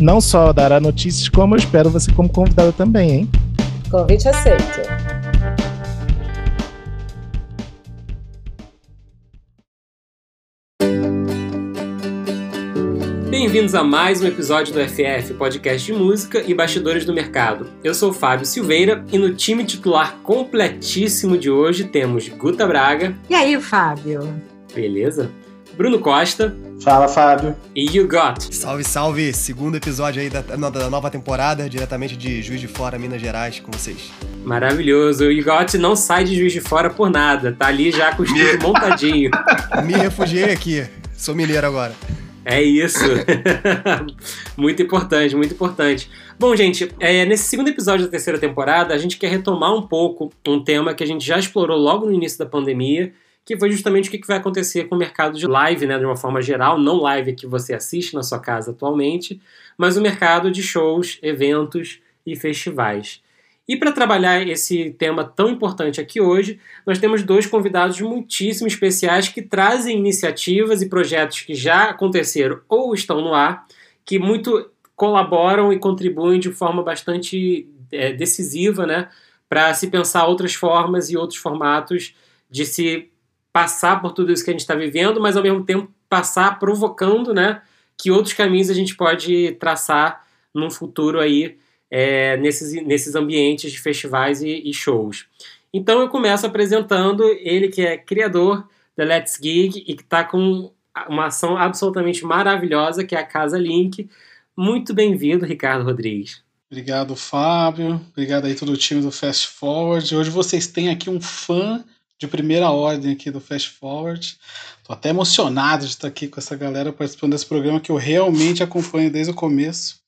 Não só dará notícias, como eu espero você como convidada também, hein? Convite aceito. Bem-vindos a mais um episódio do FF, podcast de música e bastidores do mercado. Eu sou o Fábio Silveira e no time titular completíssimo de hoje temos Guta Braga. E aí, Fábio? Beleza? Bruno Costa. Fala, Fábio. E You Got. Salve, salve! Segundo episódio aí da, da, nova temporada, diretamente de Juiz de Fora, Minas Gerais, com vocês. Maravilhoso. O You Got não sai de Juiz de Fora por nada. Tá ali já com o estúdio montadinho. Me refugiei aqui. Sou mineiro agora. É isso. muito importante, muito importante. Bom, gente, é, nesse segundo episódio da terceira temporada, a gente quer retomar um pouco um tema que a gente já explorou logo no início da pandemia, que foi justamente o que vai acontecer com o mercado de live, né, de uma forma geral, não live que você assiste na sua casa atualmente, mas o mercado de shows, eventos e festivais. E para trabalhar esse tema tão importante aqui hoje, nós temos dois convidados muitíssimo especiais que trazem iniciativas e projetos que já aconteceram ou estão no ar, que muito colaboram e contribuem de forma bastante é, decisiva, né, para se pensar outras formas e outros formatos de se passar por tudo isso que a gente está vivendo, mas ao mesmo tempo passar provocando, né, que outros caminhos a gente pode traçar num futuro aí é, nesses, nesses ambientes de festivais e, e, shows. Então eu começo apresentando ele que é criador da Let's Gig e que está com uma ação absolutamente maravilhosa que é a Casa Link. Muito bem-vindo, Ricardo Rodrigues. Obrigado, Fábio. Obrigado aí todo o time do Fast Forward. Hoje vocês têm aqui um fã de primeira ordem aqui do Fast Forward. Tô até emocionado de estar aqui com essa galera participando desse programa que eu realmente acompanho desde o começo.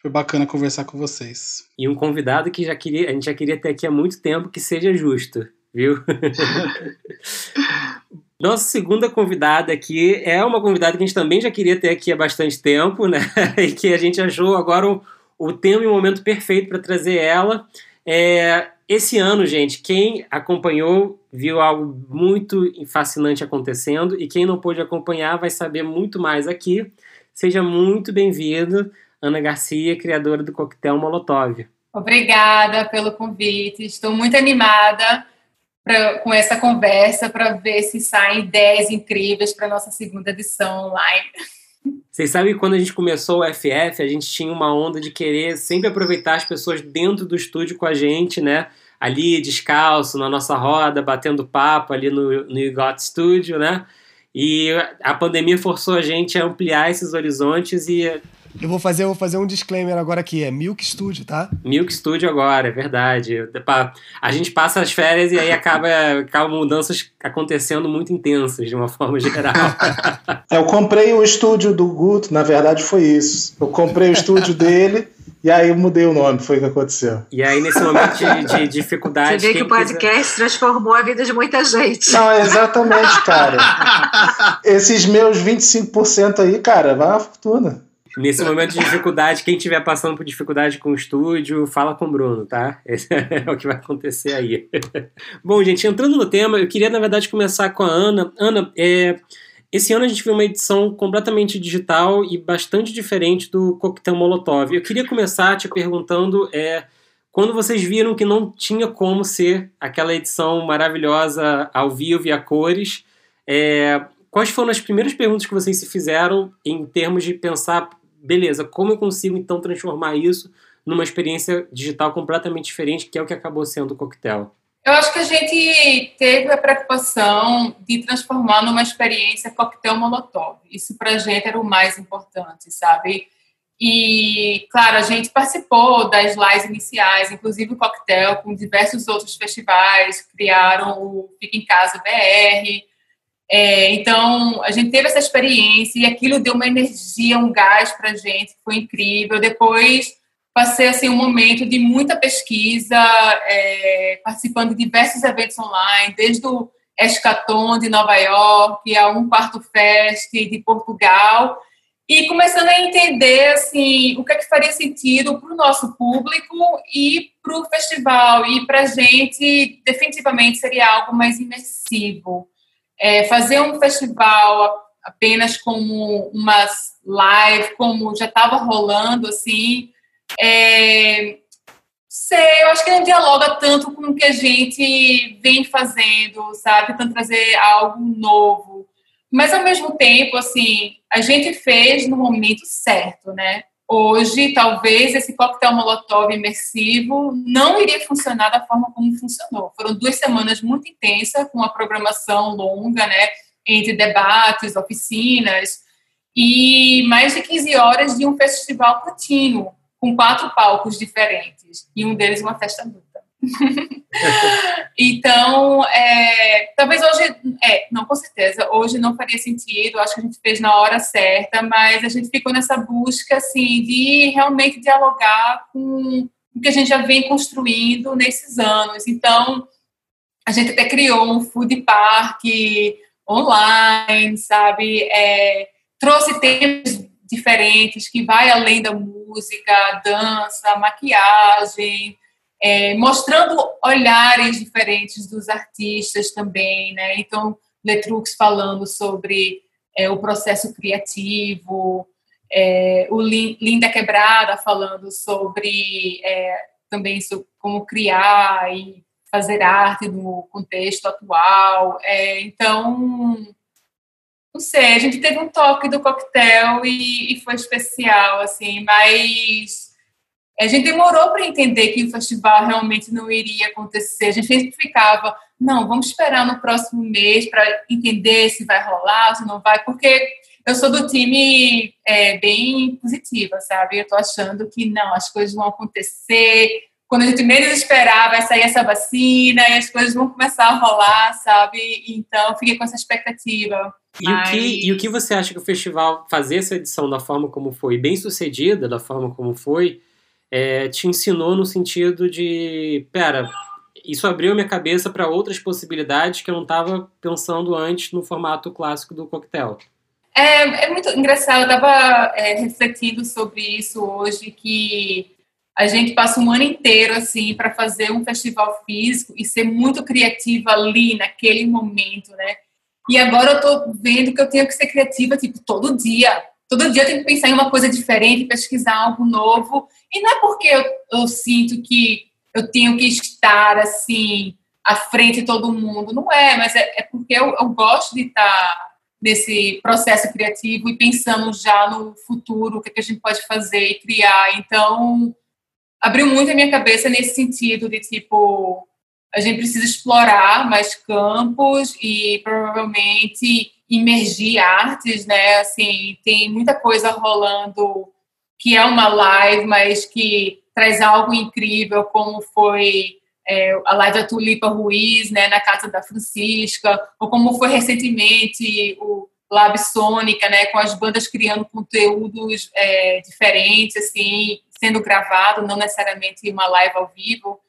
Foi bacana conversar com vocês. E um convidado que já queria, a gente já queria ter aqui há muito tempo que seja justo, viu? Nossa segunda convidada aqui é uma convidada que a gente também já queria ter aqui há bastante tempo, né? E que a gente achou agora o, o tempo e o momento perfeito para trazer ela. É, esse ano, gente, quem acompanhou viu algo muito fascinante acontecendo e quem não pôde acompanhar vai saber muito mais aqui. Seja muito bem-vindo Ana Garcia, criadora do Coquetel Molotov. Obrigada pelo convite. Estou muito animada pra, com essa conversa para ver se saem ideias incríveis para a nossa segunda edição online. Vocês sabem que quando a gente começou o FF, a gente tinha uma onda de querer sempre aproveitar as pessoas dentro do estúdio com a gente, né? Ali, descalço, na nossa roda, batendo papo ali no, no Got Studio, né? E a pandemia forçou a gente a ampliar esses horizontes e eu vou fazer, eu vou fazer um disclaimer agora aqui, é Milk Studio, tá? Milk Studio agora, é verdade. A gente passa as férias e aí acaba, acaba mudanças acontecendo muito intensas, de uma forma geral. É, eu comprei o estúdio do Guto, na verdade foi isso. Eu comprei o estúdio dele e aí eu mudei o nome, foi o que aconteceu. E aí, nesse momento de, de dificuldade. Você vê que o podcast quiser... transformou a vida de muita gente. Não, exatamente, cara. Esses meus 25% aí, cara, vai uma fortuna. Nesse momento de dificuldade, quem estiver passando por dificuldade com o estúdio, fala com o Bruno, tá? Esse é o que vai acontecer aí. Bom, gente, entrando no tema, eu queria, na verdade, começar com a Ana. Ana, é, esse ano a gente viu uma edição completamente digital e bastante diferente do Coquetel Molotov. Eu queria começar te perguntando é, quando vocês viram que não tinha como ser aquela edição maravilhosa ao vivo e a cores, é, quais foram as primeiras perguntas que vocês se fizeram em termos de pensar beleza, como eu consigo então transformar isso numa experiência digital completamente diferente, que é o que acabou sendo o coquetel? Eu acho que a gente teve a preocupação de transformar numa experiência coquetel molotov. Isso para a gente era o mais importante, sabe? E, claro, a gente participou das lives iniciais, inclusive o coquetel, com diversos outros festivais, criaram o Fica em Casa BR, É, então, a gente teve essa experiência e aquilo deu uma energia, um gás para a gente, foi incrível. Depois, passei assim um momento de muita pesquisa, é, participando de diversos eventos online, desde o Escaton de Nova York, a Um Quarto Fest de Portugal, e começando a entender assim o que é que faria sentido para o nosso público e para o festival. E para a gente definitivamente seria algo mais imersivo. É, fazer um festival apenas como umas live como já estava rolando assim é, sei eu acho que não dialoga tanto com o que a gente vem fazendo sabe tentando trazer algo novo mas ao mesmo tempo, assim, a gente fez no momento certo, né? Hoje, talvez esse coquetel molotov imersivo não iria funcionar da forma como funcionou. Foram duas semanas muito intensas, com uma programação longa, né? Entre debates, oficinas, e mais de 15 horas de um festival contínuo, com quatro palcos diferentes, e um deles uma festa adulta. então, é, talvez hoje, é, não, com certeza, hoje não faria sentido, acho que a gente fez na hora certa, mas a gente ficou nessa busca, assim, de realmente dialogar com o que a gente já vem construindo nesses anos. Então, a gente até criou um food park online, sabe? É, trouxe temas diferentes que vai além da música, dança, maquiagem, é, mostrando olhares diferentes dos artistas também, né? Então, Letrux falando sobre é, o processo criativo, é, o Linda Quebrada falando sobre é, também sobre como criar e fazer arte no contexto atual. É, então, não sei, a gente teve um toque do coquetel e, e foi especial, assim, mas a gente demorou para entender que o festival realmente não iria acontecer. A gente sempre ficava, não, vamos esperar no próximo mês para entender se vai rolar, se não vai, porque eu sou do time é, bem positiva, sabe? Eu estou achando que não, as coisas vão acontecer. Quando a gente menos esperar, vai sair essa vacina e as coisas vão começar a rolar, sabe? Então, fiquei com essa expectativa. E, Mas... o que, e o que você acha que o festival fazer essa edição da forma como foi, bem sucedida, da forma como foi, é, te ensinou no sentido de, pera, isso abriu minha cabeça para outras possibilidades que eu não estava pensando antes no formato clássico do coquetel. É, é muito engraçado, eu estava é, refletindo sobre isso hoje, que a gente passa um ano inteiro assim para fazer um festival físico e ser muito criativa ali naquele momento, né? E agora eu estou vendo que eu tenho que ser criativa tipo todo dia, Todo dia eu tenho que pensar em uma coisa diferente, pesquisar algo novo. E não é porque eu, eu sinto que eu tenho que estar assim à frente de todo mundo, não é, mas é, é porque eu, eu, gosto de estar nesse processo criativo e pensando já no futuro, o que, é que a gente pode fazer e criar. Então, abriu muito a minha cabeça nesse sentido de tipo, a gente precisa explorar mais campos e provavelmente imergir artes, né? Assim, tem muita coisa rolando que é uma live, mas que traz algo incrível, como foi é, a live da Tulipa Ruiz, né, na casa da Francisca, ou como foi recentemente o Lab Sônica, né, com as bandas criando conteúdos é, diferentes, assim, sendo gravado, não necessariamente uma live ao vivo.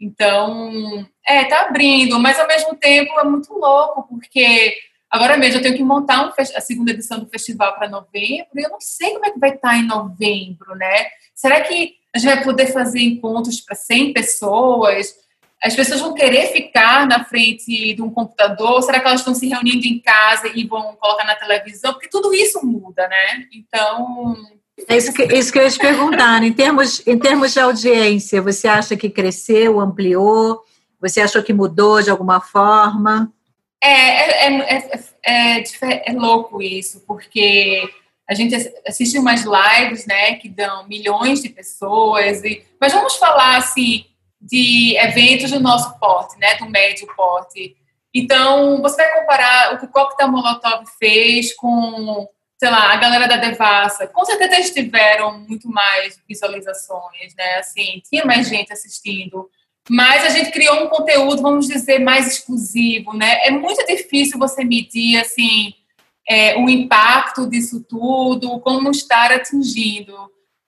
Então, é, tá abrindo, mas ao mesmo tempo é muito louco, porque Agora mesmo, eu tenho que montar um, a segunda edição do festival para novembro e eu não sei como é que vai estar tá em novembro, né? Será que a gente vai poder fazer encontros para 100 pessoas? As pessoas vão querer ficar na frente de um computador? Será que elas estão se reunindo em casa e vão colocar na televisão? Porque tudo isso muda, né? Então. É isso que, isso que eu ia te perguntar. Em termos, em termos de audiência, você acha que cresceu, ampliou? Você achou que mudou de alguma forma? É, é, é, é, é, louco isso, porque a gente assiste umas lives, né, que dão milhões de pessoas, e, mas vamos falar, assim, de eventos do nosso porte, né, do médio porte. Então, você vai comparar o que o Molotov fez com, sei lá, a galera da Devassa. Com certeza eles tiveram muito mais visualizações, né, assim, tinha mais gente assistindo. mas a gente criou um conteúdo, vamos dizer, mais exclusivo, né? É muito difícil você medir, assim, é, o impacto disso tudo, como estar atingindo.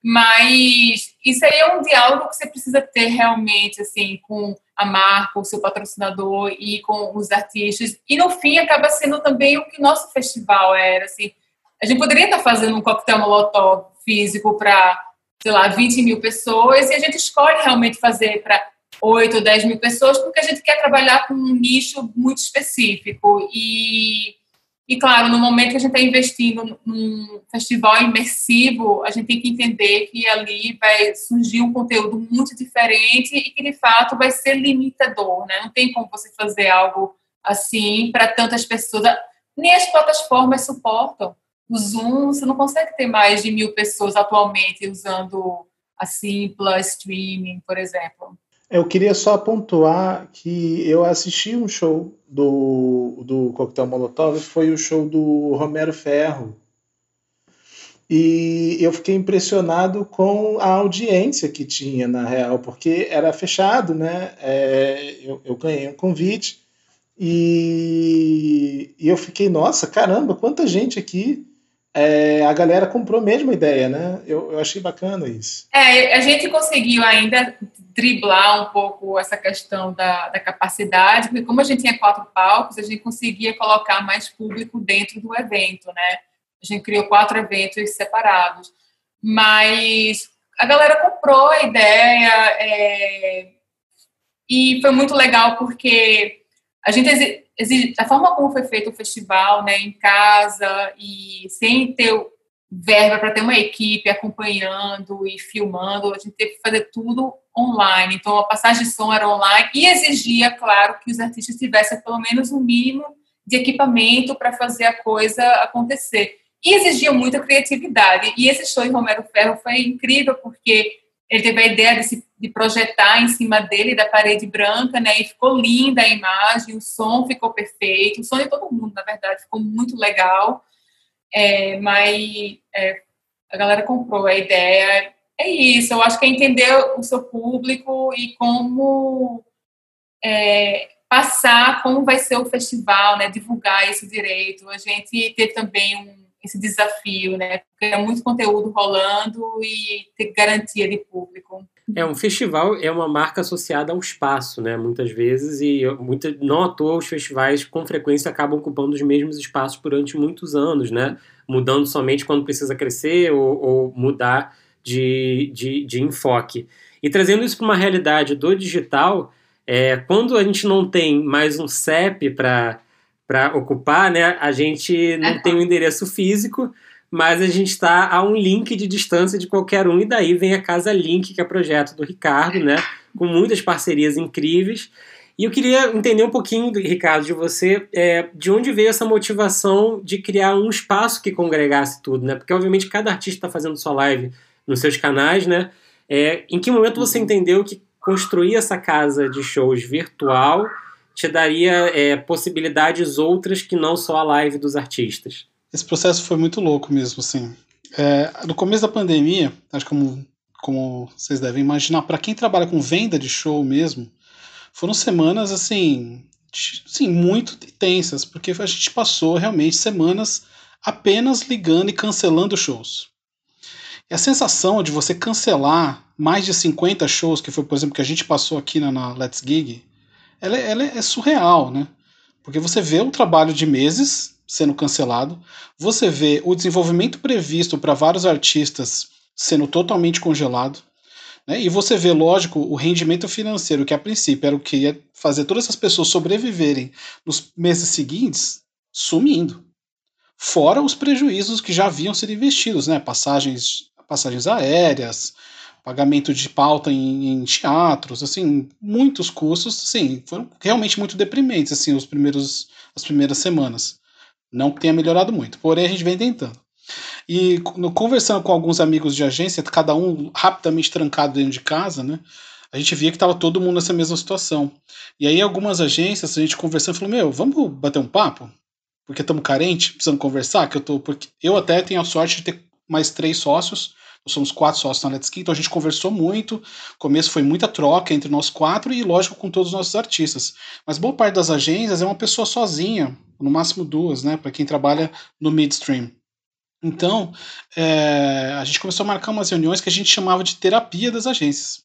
Mas isso aí é um diálogo que você precisa ter realmente, assim, com a marca, o seu patrocinador e com os artistas. E no fim acaba sendo também o que nosso festival era, assim. A gente poderia estar fazendo um coquetel molotov físico para, sei lá, 20 mil pessoas e a gente escolhe realmente fazer para 8 ou 10 mil pessoas porque a gente quer trabalhar com um nicho muito específico. E, e claro, no momento que a gente está investindo num festival imersivo, a gente tem que entender que ali vai surgir um conteúdo muito diferente e que, de fato, vai ser limitador. Né? Não tem como você fazer algo assim para tantas pessoas. Nem as plataformas suportam o Zoom, você não consegue ter mais de mil pessoas atualmente usando a Simpla Streaming, por exemplo. Eu queria só pontuar que eu assisti um show do, do Coquetel Molotov, foi o show do Romero Ferro. E eu fiquei impressionado com a audiência que tinha, na real, porque era fechado, né? É, eu, eu ganhei um convite e, e eu fiquei, nossa, caramba, quanta gente aqui é, a galera comprou a ideia, né? Eu, eu achei bacana isso. É, a gente conseguiu ainda driblar um pouco essa questão da, da capacidade, porque como a gente tinha quatro palcos, a gente conseguia colocar mais público dentro do evento, né? A gente criou quatro eventos separados. Mas a galera comprou a ideia é, e foi muito legal porque a gente a forma como foi feito o festival, né, em casa e sem ter verba para ter uma equipe acompanhando e filmando, a gente teve que fazer tudo online. Então a passagem de som era online e exigia, claro, que os artistas tivessem pelo menos um mínimo de equipamento para fazer a coisa acontecer. E exigia muita criatividade. E esse show em Romero Ferro foi incrível porque ele teve a ideia de, se, de, projetar em cima dele da parede branca, né? E ficou linda a imagem, o som ficou perfeito, o som de todo mundo, na verdade, ficou muito legal. É, mas é, a galera comprou a ideia. É isso, eu acho que é entender o seu público e como é, passar como vai ser o festival, né? Divulgar isso direito. A gente teve também um esse desafio, né? Porque é muito conteúdo rolando e ter garantia de público. É, um festival é uma marca associada ao espaço, né? Muitas vezes, e muita, não à toa os festivais com frequência acabam ocupando os mesmos espaços durante muitos anos, né? Mudando somente quando precisa crescer ou, ou mudar de, de, de, enfoque. E trazendo isso para uma realidade do digital, é, quando a gente não tem mais um CEP para para ocupar, né? A gente não é. tem um endereço físico, mas a gente está a um link de distância de qualquer um, e daí vem a Casa Link, que é projeto do Ricardo, né? Com muitas parcerias incríveis. E eu queria entender um pouquinho, Ricardo, de você, é, de onde veio essa motivação de criar um espaço que congregasse tudo, né? Porque, obviamente, cada artista está fazendo sua live nos seus canais, né? É, em que momento você uhum. entendeu que construir essa casa de shows virtual te daria é, possibilidades outras que não só a live dos artistas. Esse processo foi muito louco mesmo, assim. É, no começo da pandemia, acho que como, como vocês devem imaginar, para quem trabalha com venda de show mesmo, foram semanas assim, sim, muito tensas, porque a gente passou realmente semanas apenas ligando e cancelando shows. E a sensação de você cancelar mais de 50 shows, que foi, por exemplo, que a gente passou aqui na, na Let's Gig, ela, é, ela é surreal, né? Porque você vê o trabalho de meses sendo cancelado, você vê o desenvolvimento previsto para vários artistas sendo totalmente congelado, né? e você vê, lógico, o rendimento financeiro, que a princípio era o que ia fazer todas essas pessoas sobreviverem nos meses seguintes, sumindo. Fora os prejuízos que já haviam sido investidos, né? passagens, passagens aéreas, pagamento de pauta em, em, teatros, assim, muitos custos, sim, foram realmente muito deprimentes, assim, os primeiros, as primeiras semanas. Não que tenha melhorado muito, porém a gente vem tentando. E no, conversando com alguns amigos de agência, cada um rapidamente trancado dentro de casa, né, a gente via que estava todo mundo nessa mesma situação. E aí algumas agências, a gente conversando, falou, meu, vamos bater um papo? Porque estamos carentes, precisando conversar, que eu tô, porque eu até tenho a sorte de ter mais três sócios, Nós somos quatro sócios na Let's Key, então a gente conversou muito. Começo foi muita troca entre nós quatro e, lógico, com todos os nossos artistas. Mas boa parte das agências é uma pessoa sozinha, no máximo duas, né? Para quem trabalha no midstream. Então, é, a gente começou a marcar umas reuniões que a gente chamava de terapia das agências.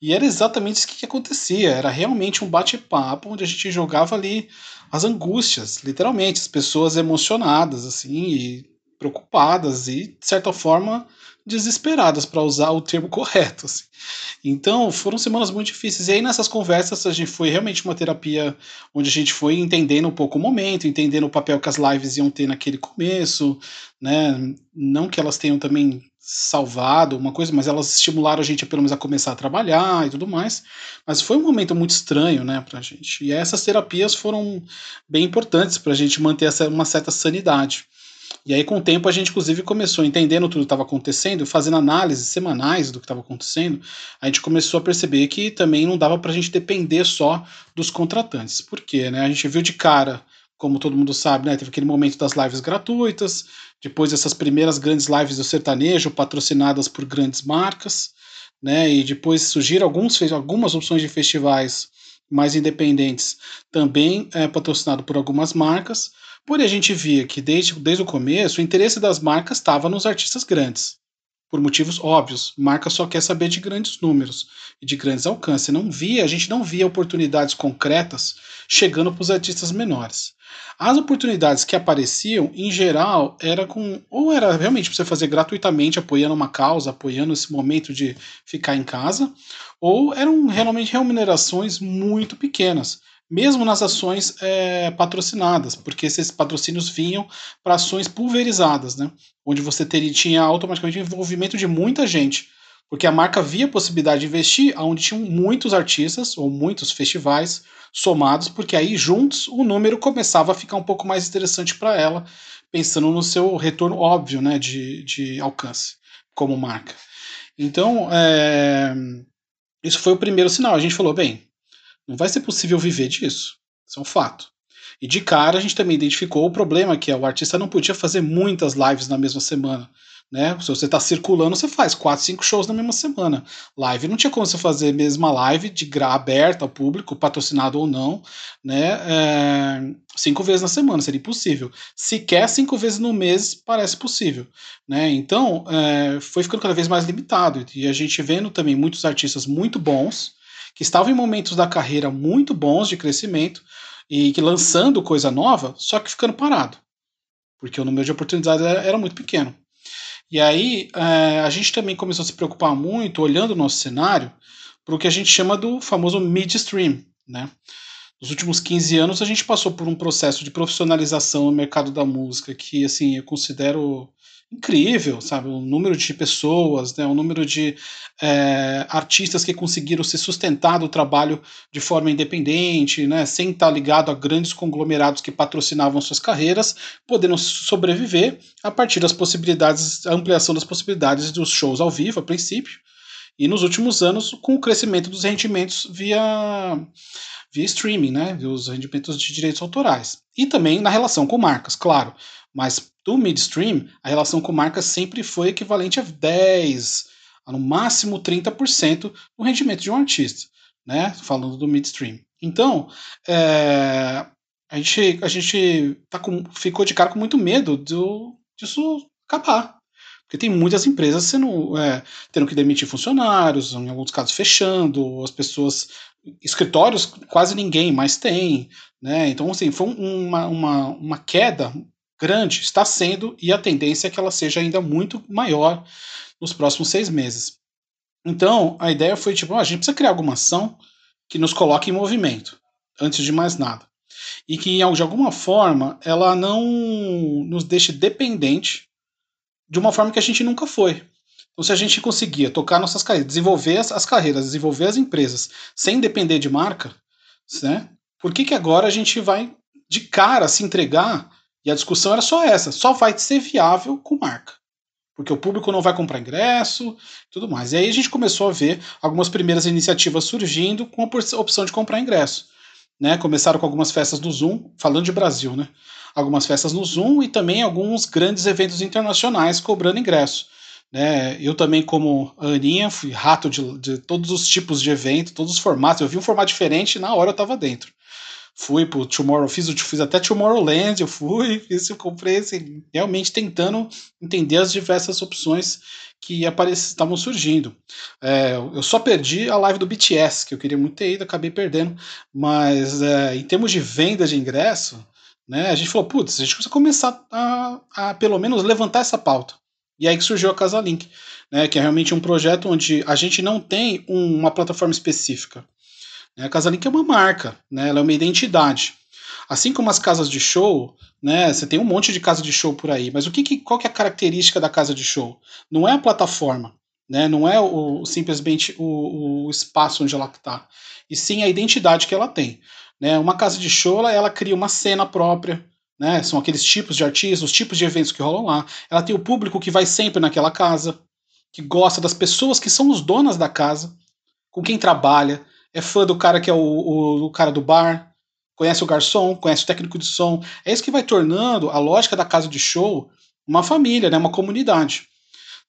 E era exatamente isso que acontecia. Era realmente um bate-papo onde a gente jogava ali as angústias, literalmente, as pessoas emocionadas, assim, e preocupadas e, de certa forma, desesperadas, para usar o termo correto. Assim. Então, foram semanas muito difíceis. E aí, nessas conversas, a gente foi realmente uma terapia onde a gente foi entendendo um pouco o momento, entendendo o papel que as lives iam ter naquele começo, né? Não que elas tenham também salvado uma coisa, mas elas estimularam a gente pelo menos a começar a trabalhar e tudo mais. Mas foi um momento muito estranho, né, pra gente. E essas terapias foram bem importantes para a gente manter essa, uma certa sanidade. E aí, com o tempo, a gente, inclusive, começou entendendo tudo que estava acontecendo, fazendo análises semanais do que estava acontecendo, a gente começou a perceber que também não dava para a gente depender só dos contratantes. Por quê? Né? A gente viu de cara, como todo mundo sabe, né? teve aquele momento das lives gratuitas, depois essas primeiras grandes lives do sertanejo patrocinadas por grandes marcas, né? E depois surgiram alguns, algumas opções de festivais mais independentes, também é, patrocinado por algumas marcas. Porém, a gente via que desde, desde o começo o interesse das marcas estava nos artistas grandes. Por motivos óbvios. Marca só quer saber de grandes números e de grandes alcances. Não via, a gente não via oportunidades concretas chegando para os artistas menores. As oportunidades que apareciam, em geral, era com. Ou era realmente para você fazer gratuitamente, apoiando uma causa, apoiando esse momento de ficar em casa, ou eram realmente remunerações muito pequenas, mesmo nas ações é, patrocinadas, porque esses patrocínios vinham para ações pulverizadas, né? Onde você teria, tinha automaticamente envolvimento de muita gente porque a marca via a possibilidade de investir onde tinham muitos artistas ou muitos festivais somados, porque aí juntos o número começava a ficar um pouco mais interessante para ela, pensando no seu retorno óbvio né, de, de alcance como marca. Então, é, isso foi o primeiro sinal. A gente falou, bem, não vai ser possível viver disso. Isso é um fato. E de cara a gente também identificou o problema que é o artista não podia fazer muitas lives na mesma semana. Né? Se você está circulando, você faz 4, 5 shows na mesma semana. Live não tinha como você fazer a mesma live de gra aberta ao público, patrocinado ou não, né? É, cinco vezes na semana, seria impossível. Sequer cinco vezes no mês parece possível. Né? Então é, foi ficando cada vez mais limitado. E a gente vendo também muitos artistas muito bons, que estavam em momentos da carreira muito bons de crescimento, e que lançando coisa nova, só que ficando parado. Porque o número de oportunidades era, era muito pequeno. E aí é, a gente também começou a se preocupar muito, olhando o nosso cenário, para o que a gente chama do famoso midstream. Né? Nos últimos 15 anos a gente passou por um processo de profissionalização no mercado da música que assim eu considero incrível, sabe? O número de pessoas, né? o número de é, artistas que conseguiram se sustentar do trabalho de forma independente, né? sem estar ligado a grandes conglomerados que patrocinavam suas carreiras, podendo sobreviver a partir das possibilidades, a ampliação das possibilidades dos shows ao vivo, a princípio, e nos últimos anos com o crescimento dos rendimentos via via streaming, né, dos rendimentos de direitos autorais. E também na relação com marcas, claro. Mas do midstream, a relação com marcas sempre foi equivalente a 10, a no máximo 30% do rendimento de um artista, né? Falando do midstream. Então, é, a gente, a gente tá com, ficou de cara com muito medo do, disso acabar. Porque tem muitas empresas sendo, é, tendo que demitir funcionários, em alguns casos fechando, as pessoas. Escritórios quase ninguém mais tem. Né? Então, assim, foi uma, uma, uma queda grande, está sendo, e a tendência é que ela seja ainda muito maior nos próximos seis meses. Então, a ideia foi tipo, a gente precisa criar alguma ação que nos coloque em movimento, antes de mais nada. E que, de alguma forma, ela não nos deixe dependente de uma forma que a gente nunca foi. Então, se a gente conseguia tocar nossas carreiras, desenvolver as, as carreiras, desenvolver as empresas, sem depender de marca, né? por que, que agora a gente vai de cara se entregar e a discussão era só essa: só vai ser viável com marca. Porque o público não vai comprar ingresso tudo mais. E aí a gente começou a ver algumas primeiras iniciativas surgindo com a opção de comprar ingresso. Né? Começaram com algumas festas no Zoom, falando de Brasil, né? Algumas festas no Zoom e também alguns grandes eventos internacionais cobrando ingresso. Né? Eu também, como Aninha, fui rato de, de todos os tipos de evento, todos os formatos. Eu vi um formato diferente na hora eu estava dentro. Fui pro Tomorrow, fiz, fiz até Tomorrowland, eu fui, fiz, eu comprei, assim, realmente tentando entender as diversas opções que estavam surgindo. É, eu só perdi a live do BTS, que eu queria muito ter ido, acabei perdendo. Mas é, em termos de venda de ingresso, né, a gente falou, putz, a gente precisa começar a, a pelo menos levantar essa pauta. E aí que surgiu a Casa Link, né, que é realmente um projeto onde a gente não tem um, uma plataforma específica. Né, a Casa Link é uma marca, né, ela é uma identidade. Assim como as casas de show, né, você tem um monte de casa de show por aí, mas o que, que qual que é a característica da casa de show? Não é a plataforma, né, não é o, simplesmente o, o espaço onde ela está, e sim a identidade que ela tem. Né? Uma casa de show ela, ela cria uma cena própria, né? São aqueles tipos de artistas, os tipos de eventos que rolam lá. Ela tem o público que vai sempre naquela casa, que gosta das pessoas que são os donas da casa, com quem trabalha, é fã do cara que é o, o, o cara do bar, conhece o garçom, conhece o técnico de som. É isso que vai tornando a lógica da casa de show uma família, né? uma comunidade.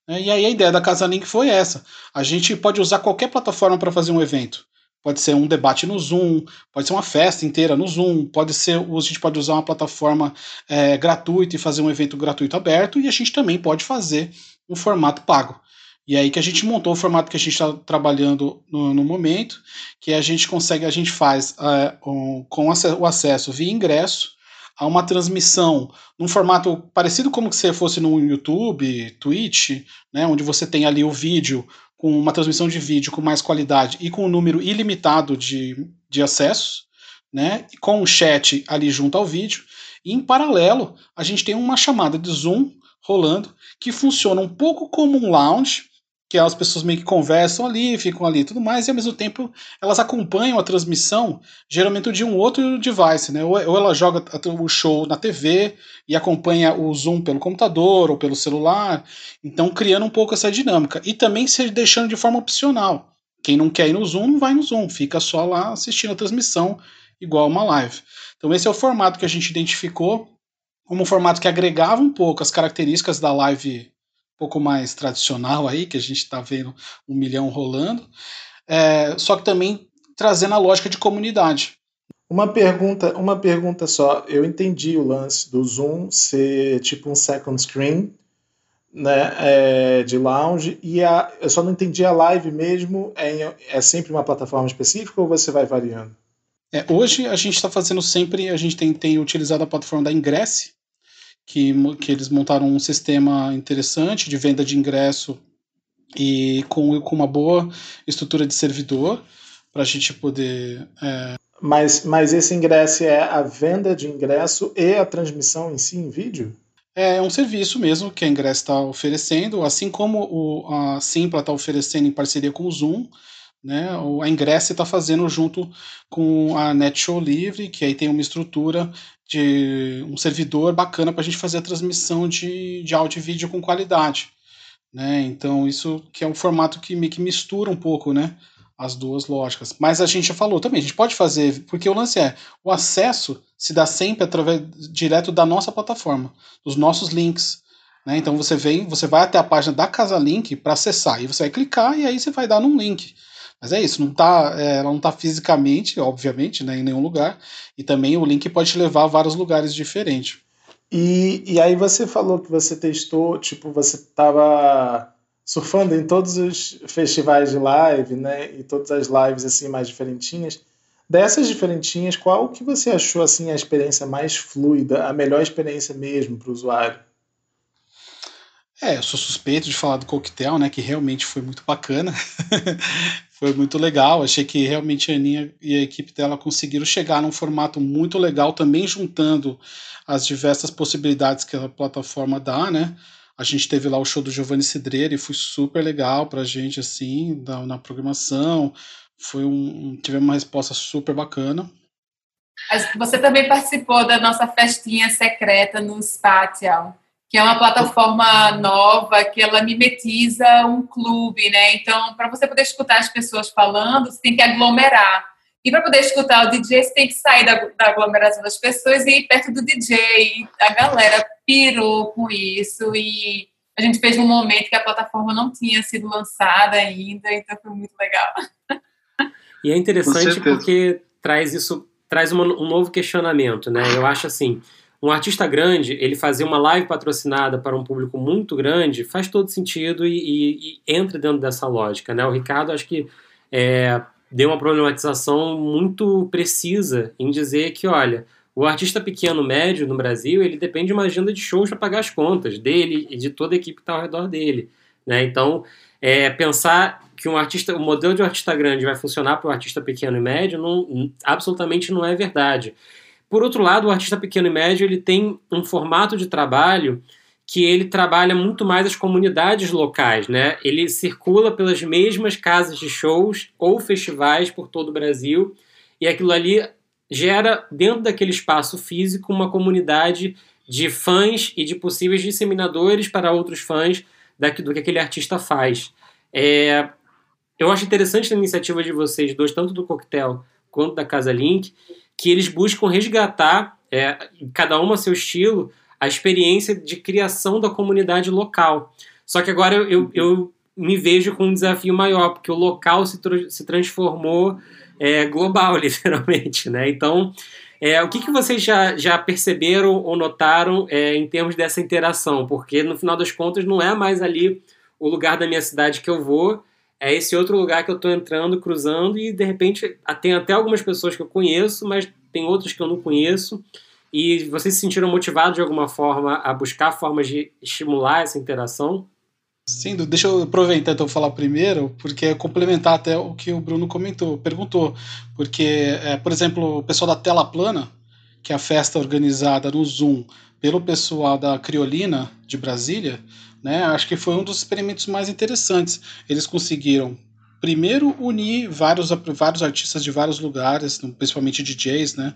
É, e aí a ideia da Casa Link foi essa. A gente pode usar qualquer plataforma para fazer um evento. Pode ser um debate no Zoom, pode ser uma festa inteira no Zoom, pode ser a gente pode usar uma plataforma é, gratuita e fazer um evento gratuito aberto, e a gente também pode fazer um formato pago. E aí que a gente montou o formato que a gente está trabalhando no, no, momento, que a gente consegue, a gente faz é, um, com o acesso via ingresso a uma transmissão num formato parecido como se fosse no YouTube, Twitch, né, onde você tem ali o vídeo com uma transmissão de vídeo com mais qualidade e com um número ilimitado de, de acessos, né, com o chat ali junto ao vídeo. E em paralelo, a gente tem uma chamada de Zoom rolando que funciona um pouco como um lounge, que as pessoas meio que conversam ali, ficam ali e tudo mais, e ao mesmo tempo elas acompanham a transmissão, geralmente de um outro device, né? Ou, ela joga o show na TV e acompanha o Zoom pelo computador ou pelo celular, então criando um pouco essa dinâmica. E também se deixando de forma opcional. Quem não quer ir no Zoom, não vai no Zoom, fica só lá assistindo a transmissão, igual uma live. Então esse é o formato que a gente identificou como um formato que agregava um pouco as características da live pouco mais tradicional aí, que a gente está vendo um milhão rolando, é, só que também trazendo a lógica de comunidade. Uma pergunta, uma pergunta só. Eu entendi o lance do Zoom ser tipo um second screen, né, é, de lounge, e a, eu só não entendi a live mesmo. É, é sempre uma plataforma específica ou você vai variando? É, hoje a gente está fazendo sempre, a gente tem, tem utilizado a plataforma da Ingress, que, que eles montaram um sistema interessante de venda de ingresso e com, com uma boa estrutura de servidor para a gente poder. É... Mas, mas esse ingresso é a venda de ingresso e a transmissão em si em vídeo? É um serviço mesmo que a Ingress está oferecendo, assim como o, a Simpla está oferecendo em parceria com o Zoom, né? A Ingress está fazendo junto com a NetShow Livre, que aí tem uma estrutura de um servidor bacana para a gente fazer a transmissão de, de áudio e vídeo com qualidade. Né? Então, isso que é um formato que, que mistura um pouco né, as duas lógicas. Mas a gente já falou também, a gente pode fazer, porque o lance é, o acesso se dá sempre através direto da nossa plataforma, dos nossos links. Né? Então você vem, você vai até a página da Casa Link para acessar, e você vai clicar e aí você vai dar num link. Mas é isso, não tá, é, ela não está fisicamente, obviamente, né, em nenhum lugar. E também o link pode te levar a vários lugares diferentes. E, e aí você falou que você testou, tipo, você estava surfando em todos os festivais de live, né? E todas as lives assim mais diferentinhas. Dessas diferentinhas, qual que você achou assim a experiência mais fluida, a melhor experiência mesmo para o usuário? É, eu sou suspeito de falar do coquetel, né? Que realmente foi muito bacana. foi muito legal. Achei que realmente a Aninha e a equipe dela conseguiram chegar num formato muito legal, também juntando as diversas possibilidades que a plataforma dá, né? A gente teve lá o show do Giovanni Cidreira e foi super legal pra gente, assim, na, na programação. Foi um, tivemos uma resposta super bacana. Você também participou da nossa festinha secreta no Spatial que é uma plataforma nova que ela mimetiza um clube, né? Então, para você poder escutar as pessoas falando, você tem que aglomerar. E para poder escutar o DJ, você tem que sair da, da, aglomeração das pessoas e ir perto do DJ. A galera pirou com isso e a gente fez num momento que a plataforma não tinha sido lançada ainda, então foi muito legal. E é interessante porque traz isso, traz uma, um novo questionamento, né? Eu acho assim, um artista grande, ele fazer uma live patrocinada para um público muito grande faz todo sentido e, e, e entra dentro dessa lógica, né? O Ricardo acho que é, deu uma problematização muito precisa em dizer que, olha, o artista pequeno médio no Brasil, ele depende de uma agenda de shows para pagar as contas dele e de toda a equipe que está ao redor dele, né? Então, é, pensar que um artista, o modelo de um artista grande vai funcionar para o artista pequeno e médio, não, absolutamente não é verdade. Por outro lado, o artista pequeno e médio ele tem um formato de trabalho que ele trabalha muito mais as comunidades locais, né? Ele circula pelas mesmas casas de shows ou festivais por todo o Brasil e aquilo ali gera dentro daquele espaço físico uma comunidade de fãs e de possíveis disseminadores para outros fãs do que aquele artista faz. É, eu acho interessante a iniciativa de vocês dois, tanto do Coquetel quanto da Casa Link, que eles buscam resgatar, é, cada uma a seu estilo, a experiência de criação da comunidade local. Só que agora eu, eu, eu me vejo com um desafio maior, porque o local se, se transformou é, global, literalmente. Né? Então, é, o que, que vocês já, já perceberam ou notaram é, em termos dessa interação? Porque, no final das contas, não é mais ali o lugar da minha cidade que eu vou, é esse outro lugar que eu estou entrando, cruzando, e de repente tem até algumas pessoas que eu conheço, mas tem outras que eu não conheço. E vocês se sentiram motivados de alguma forma a buscar formas de estimular essa interação? Sim, deixa eu aproveitar então falar primeiro, porque é complementar até o que o Bruno comentou, perguntou. Porque, é, por exemplo, o pessoal da Tela Plana, que é a festa organizada no Zoom pelo pessoal da Criolina de Brasília, né? Acho que foi um dos experimentos mais interessantes. Eles conseguiram primeiro unir vários, vários artistas de vários lugares, principalmente DJs, né,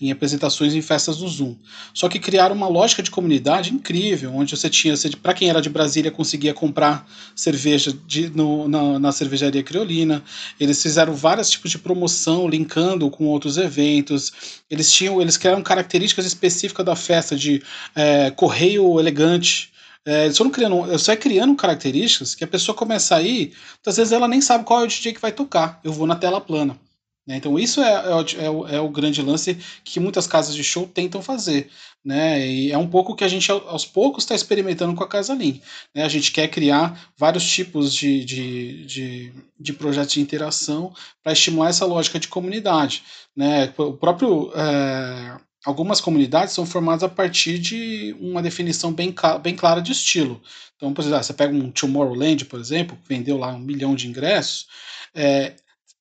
em apresentações em festas do Zoom. Só que criaram uma lógica de comunidade incrível, onde você tinha, para quem era de Brasília, conseguia comprar cerveja de, no, na, na, cervejaria criolina. Eles fizeram vários tipos de promoção, linkando com outros eventos. Eles tinham, eles criaram características específicas da festa de é, correio elegante é, só não criando, é criando características que a pessoa começa a ir, muitas vezes ela nem sabe qual é o DJ que vai tocar. Eu vou na tela plana. Né? Então, isso é, é, é, o, é, o, grande lance que muitas casas de show tentam fazer. Né? E é um pouco que a gente, aos poucos, está experimentando com a Casa Link. Né? A gente quer criar vários tipos de, de, de, de projetos de interação para estimular essa lógica de comunidade. Né? O próprio. É, algumas comunidades são formadas a partir de uma definição bem, bem clara de estilo. Então, por exemplo, você pega um Tomorrowland, por exemplo, que vendeu lá um milhão de ingressos, é,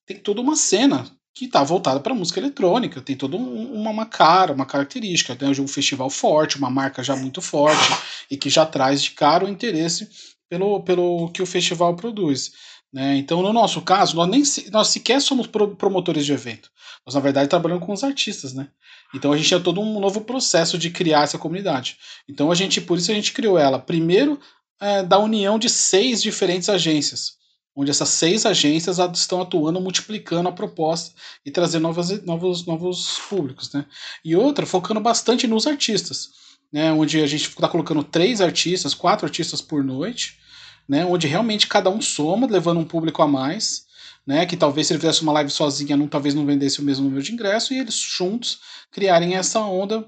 tem toda uma cena que está voltada para música eletrônica, tem toda um, uma, uma, cara, uma característica, tem né? um festival forte, uma marca já muito forte e que já traz de cara o interesse pelo, pelo que o festival produz. Né? Então, no nosso caso, nós, nem, nós sequer somos promotores de evento. Nós, na verdade, trabalhamos com os artistas, né? Então a gente tinha todo um novo processo de criar essa comunidade. Então a gente, por isso a gente criou ela. Primeiro, é, da união de seis diferentes agências, onde essas seis agências estão atuando, multiplicando a proposta e trazendo novas, novos, novos públicos, né? E outra, focando bastante nos artistas, né? Onde a gente está colocando três artistas, quatro artistas por noite, né? Onde realmente cada um soma, levando um público a mais né? Que talvez se ele fizesse uma live sozinha, não, talvez não vendesse o mesmo número de ingresso, e eles juntos criarem essa onda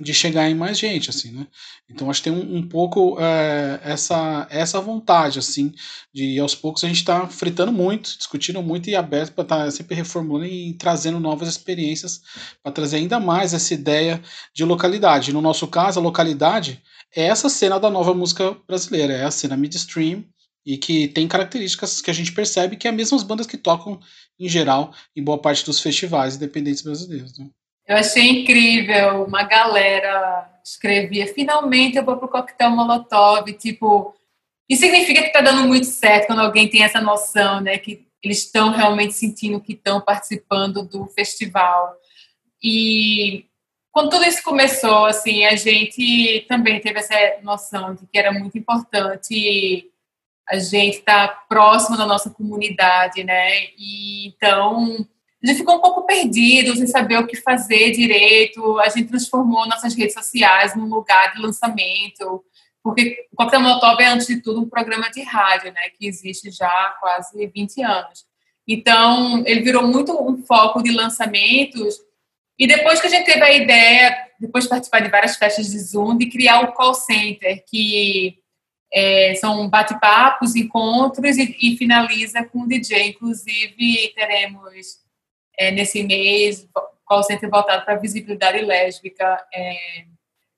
de chegar em mais gente, assim, né? Então acho que tem um, um pouco é, essa, essa vontade, assim, de aos poucos a gente está fritando muito, discutindo muito e aberto para estar tá sempre reformulando e trazendo novas experiências para trazer ainda mais essa ideia de localidade. No nosso caso, a localidade é essa cena da nova música brasileira, é a cena midstream, e que tem características que a gente percebe que é as mesmas bandas que tocam em geral em boa parte dos festivais independentes brasileiros. Né? Eu achei incrível, uma galera escrevia, finalmente eu vou pro coquetel Molotov, tipo, isso significa que está dando muito certo quando alguém tem essa noção, né, que eles estão realmente sentindo que estão participando do festival. E quando tudo isso começou, assim, a gente também teve essa noção de que era muito importante a gente está próximo da nossa comunidade, né? E então a gente ficou um pouco perdido, sem saber o que fazer direito. A gente transformou nossas redes sociais num lugar de lançamento. porque o Coquetel Molotov é, antes de tudo, um programa de rádio, né, que existe já há quase 20 anos. Então, ele virou muito um foco de lançamentos. E depois que a gente teve a ideia, depois de participar de várias festas de Zoom, de criar o call center, que é, são bate-papos, encontros e, e, finaliza com o DJ. Inclusive, teremos é, nesse mês call center voltado para a visibilidade lésbica. É,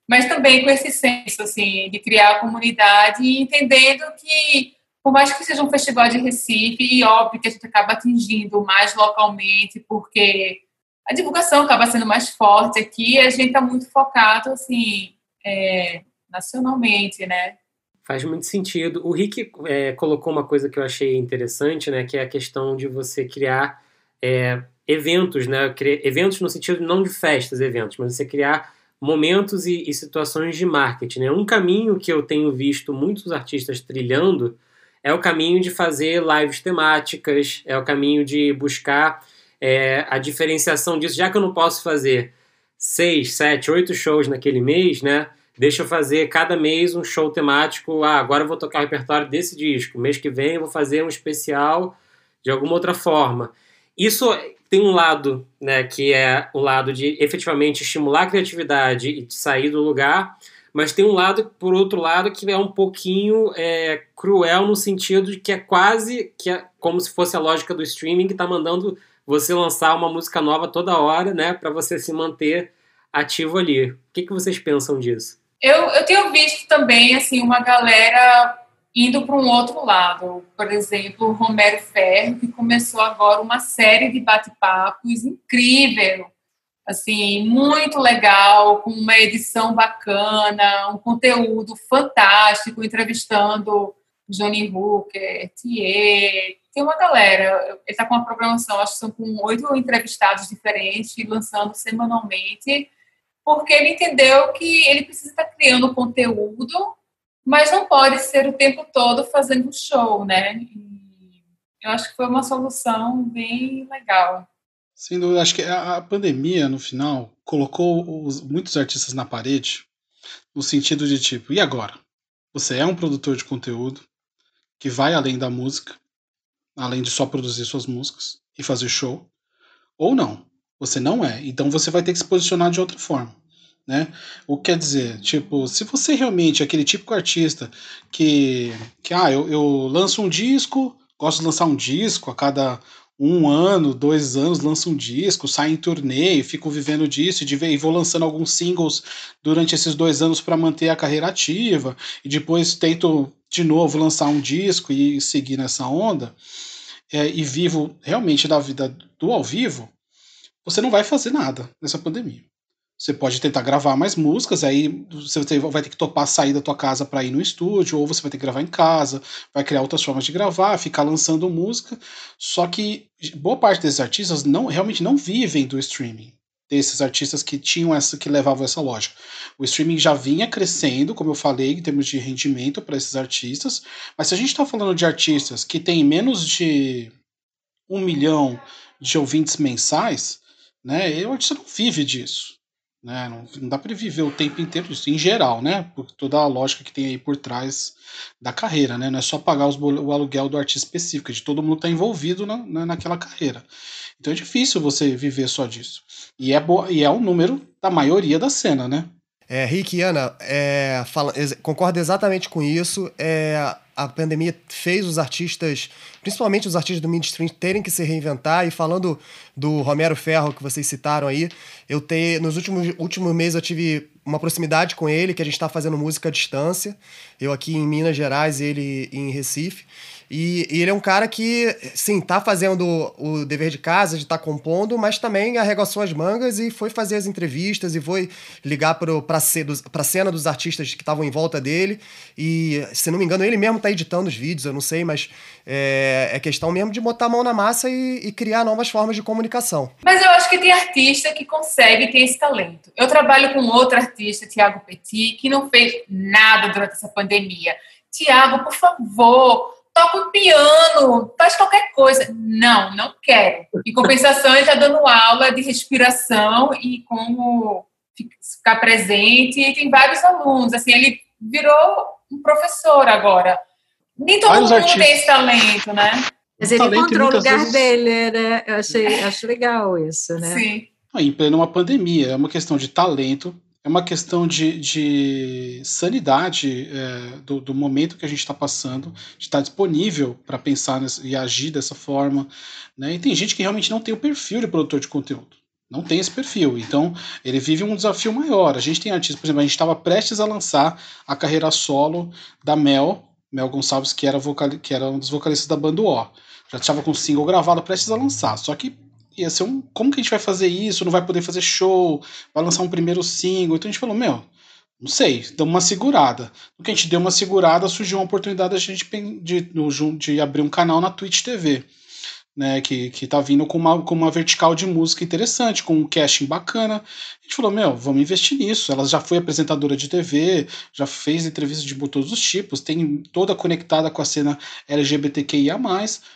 mas também com esse senso assim de criar a comunidade e entendendo que por mais que seja um festival de Recife e óbvio que a gente acaba atingindo mais localmente porque a divulgação acaba sendo mais forte aqui a gente está muito focado assim é, nacionalmente né Faz muito sentido. O Rick é, colocou uma coisa que eu achei interessante, né, que é a questão de você criar é, eventos, né, eventos no sentido não de festas, eventos, mas você criar momentos e, e, situações de marketing. Né? Um caminho que eu tenho visto muitos artistas trilhando é o caminho de fazer lives temáticas, é o caminho de buscar é, a diferenciação disso, já que eu não posso fazer seis, sete, oito shows naquele mês, né? Deixa eu fazer cada mês um show temático. Ah, agora eu vou tocar o repertório desse disco. Mês que vem eu vou fazer um especial de alguma outra forma. Isso tem um lado, né, que é o lado de efetivamente estimular a criatividade e sair do lugar, mas tem um lado, por outro lado, que é um pouquinho é, cruel no sentido de que é quase que é como se fosse a lógica do streaming que está mandando você lançar uma música nova toda hora, né, para você se manter ativo ali. O que, que vocês pensam disso? Eu, eu tenho visto também assim uma galera indo para um outro lado. Por exemplo, o Romero Ferro, que começou agora uma série de bate-papos incrível, assim, muito legal, com uma edição bacana, um conteúdo fantástico, entrevistando Johnny Hooker, Thier, tem uma galera, ele está com uma programação, acho que são com oito entrevistados diferentes, lançando semanalmente, porque ele entendeu que ele precisa estar criando conteúdo mas não pode ser o tempo todo fazendo show, né? Eu acho que foi uma solução bem legal. Sem dúvida, acho que a, pandemia, no final, colocou os, muitos artistas na parede, no sentido de tipo, e agora? Você é um produtor de conteúdo que vai além da música, além de só produzir suas músicas e fazer show, ou não? Você não é, então você vai ter que se posicionar de outra forma. Né? O que quer dizer, tipo, se você realmente é aquele típico artista que, que ah, eu, eu lanço um disco, gosto de lançar um disco a cada um ano, dois anos, lanço um disco, saio em turnê, fico vivendo disso e, de, e vou lançando alguns singles durante esses dois anos para manter a carreira ativa, e depois tento de novo lançar um disco e seguir nessa onda, é, e vivo realmente da vida do ao vivo, você não vai fazer nada nessa pandemia. Você pode tentar gravar mais músicas, aí você vai ter que topar sair da tua casa para ir no estúdio, ou você vai ter que gravar em casa, vai criar outras formas de gravar, ficar lançando música. Só que boa parte desses artistas não realmente não vivem do streaming. Desses artistas que tinham essa, que levavam essa lógica. O streaming já vinha crescendo, como eu falei, em termos de rendimento para esses artistas. Mas se a gente está falando de artistas que têm menos de um milhão de ouvintes mensais, né? O artista não vive disso. Né? Não, não dá para viver o tempo inteiro disso, em geral, né? Por toda a lógica que tem aí por trás da carreira, né? Não é só pagar os, o aluguel do artista específico, de todo mundo está envolvido na, na, naquela carreira. Então é difícil você viver só disso. E é, boa, e é o número da maioria da cena, né? É, Rick e Ana, é, fala, concordo exatamente com isso. É, a pandemia fez os artistas, principalmente os artistas do midstream, terem que se reinventar. E falando do Romero Ferro, que vocês citaram aí, eu tenho, nos últimos, últimos meses eu tive uma proximidade com ele, que a gente está fazendo música à distância. Eu aqui em Minas Gerais, ele em Recife. E, e, ele é um cara que, sim, tá fazendo o dever de casa, de estar tá compondo, mas também arregaçou as mangas e foi fazer as entrevistas e foi ligar para a cena dos artistas que estavam em volta dele. E, se não me engano, ele mesmo tá editando os vídeos, eu não sei, mas é, é questão mesmo de botar a mão na massa e, e, criar novas formas de comunicação. Mas eu acho que tem artista que consegue ter esse talento. Eu trabalho com outro artista, Tiago Petit, que não fez nada durante essa pandemia. Tiago, por favor, toca um piano, faz qualquer coisa. Não, não quero. Em compensação, ele está dando aula de respiração e como ficar presente. E tem vários alunos. Assim, ele virou um professor agora. Nem todo Vários mundo artistas. tem esse talento, né? Mas ele encontrou o lugar vezes... dele, né? Eu achei, acho legal isso, né? Sim. Em plena uma pandemia, é uma questão de talento, é uma questão de, de sanidade é, do, do, momento que a gente está passando, de estar tá disponível para pensar e agir dessa forma. Né? E tem gente que realmente não tem o perfil de produtor de conteúdo. Não tem esse perfil. Então, ele vive um desafio maior. A gente tem artistas, por exemplo, a gente estava prestes a lançar a carreira solo da Mel, Mel Gonçalves, que era, vocal, que era um dos vocalistas da banda O. Já estava com o single gravado, prestes a lançar. Só que ia ser um. Como que a gente vai fazer isso? Não vai poder fazer show, vai lançar um primeiro single. Então a gente falou, meu, não sei, deu uma segurada. No que a gente deu uma segurada, surgiu uma oportunidade de a gente de, de, de abrir um canal na Twitch TV. Né, que, que tá vindo com uma, com uma vertical de música interessante, com um casting bacana. A gente falou, meu, vamos investir nisso. Ela já foi apresentadora de TV, já fez entrevistas de todos os tipos, tem toda conectada com a cena LGBTQIA+.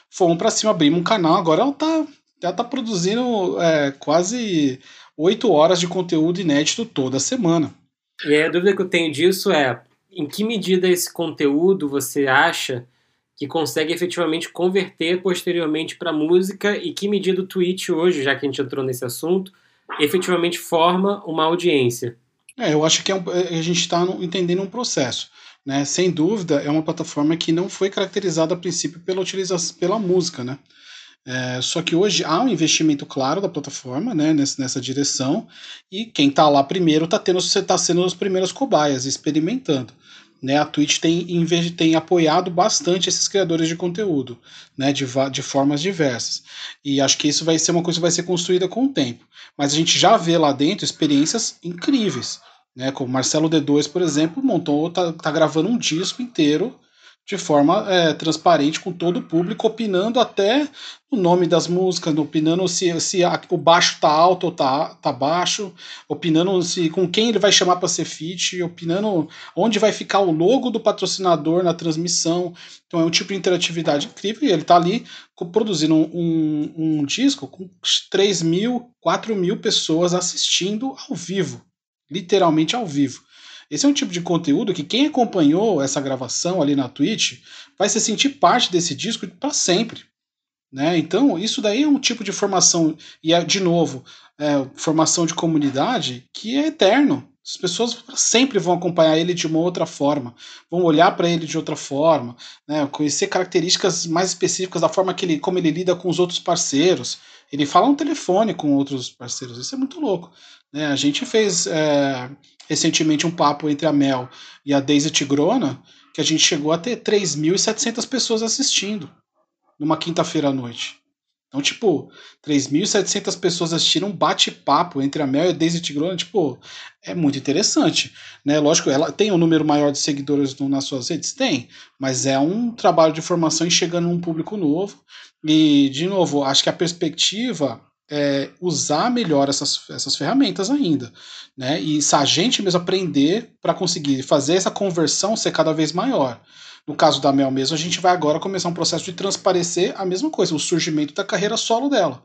Fomos para cima, abrimos um canal, agora ela tá já está produzindo é, quase oito horas de conteúdo inédito toda semana. E a dúvida que eu tenho disso é: em que medida esse conteúdo você acha que consegue efetivamente converter posteriormente para música e que medida o Twitch hoje, já que a gente entrou nesse assunto, efetivamente forma uma audiência? É, eu acho que é um, é, a gente está entendendo um processo. Né? Sem dúvida, é uma plataforma que não foi caracterizada a princípio pela utilização pela música, né? É, só que hoje há um investimento claro da plataforma né, nessa, nessa direção, e quem está lá primeiro está tá sendo os primeiros cobaias, experimentando. Né, a Twitch tem, tem apoiado bastante esses criadores de conteúdo, né, de, de formas diversas. E acho que isso vai ser uma coisa que vai ser construída com o tempo. Mas a gente já vê lá dentro experiências incríveis. Né, como Marcelo D2, por exemplo, montou, tá, tá gravando um disco inteiro de forma é, transparente com todo o público, opinando até o nome das músicas, opinando se, se a, o baixo tá alto ou tá, tá baixo, opinando se com quem ele vai chamar para ser feat, opinando onde vai ficar o logo do patrocinador na transmissão. Então é um tipo de interatividade incrível e ele tá ali produzindo um, um, um disco com 3 mil, 4 mil pessoas assistindo ao vivo, literalmente ao vivo. Esse é um tipo de conteúdo que quem acompanhou essa gravação ali na Twitch vai se sentir parte desse disco para sempre. Né? Então, isso daí é um tipo de formação, e é, de novo, é, formação de comunidade que é eterno. As pessoas sempre vão acompanhar ele de uma outra forma, vão olhar para ele de outra forma, né? conhecer características mais específicas da forma que ele, como ele lida com os outros parceiros. Ele fala no telefone com outros parceiros, isso é muito louco. Né? A gente fez é, recentemente um papo entre a Mel e a Daisy Tigrona, que a gente chegou a ter 3.700 pessoas assistindo numa quinta-feira à noite. Então, tipo, 3.700 pessoas assistiram um bate-papo entre a Mel e a Daisy Tigrona, tipo, é muito interessante, né? Lógico, ela tem um número maior de seguidores no, nas suas redes? Tem, mas é um trabalho de formação e chegando num público novo. E, de novo, acho que a perspectiva é, usar melhor essas, essas ferramentas ainda, né? E se a gente mesmo aprender para conseguir fazer essa conversão ser cada vez maior. No caso da Mel mesmo, a gente vai agora começar um processo de transparecer a mesma coisa, o surgimento da carreira solo dela.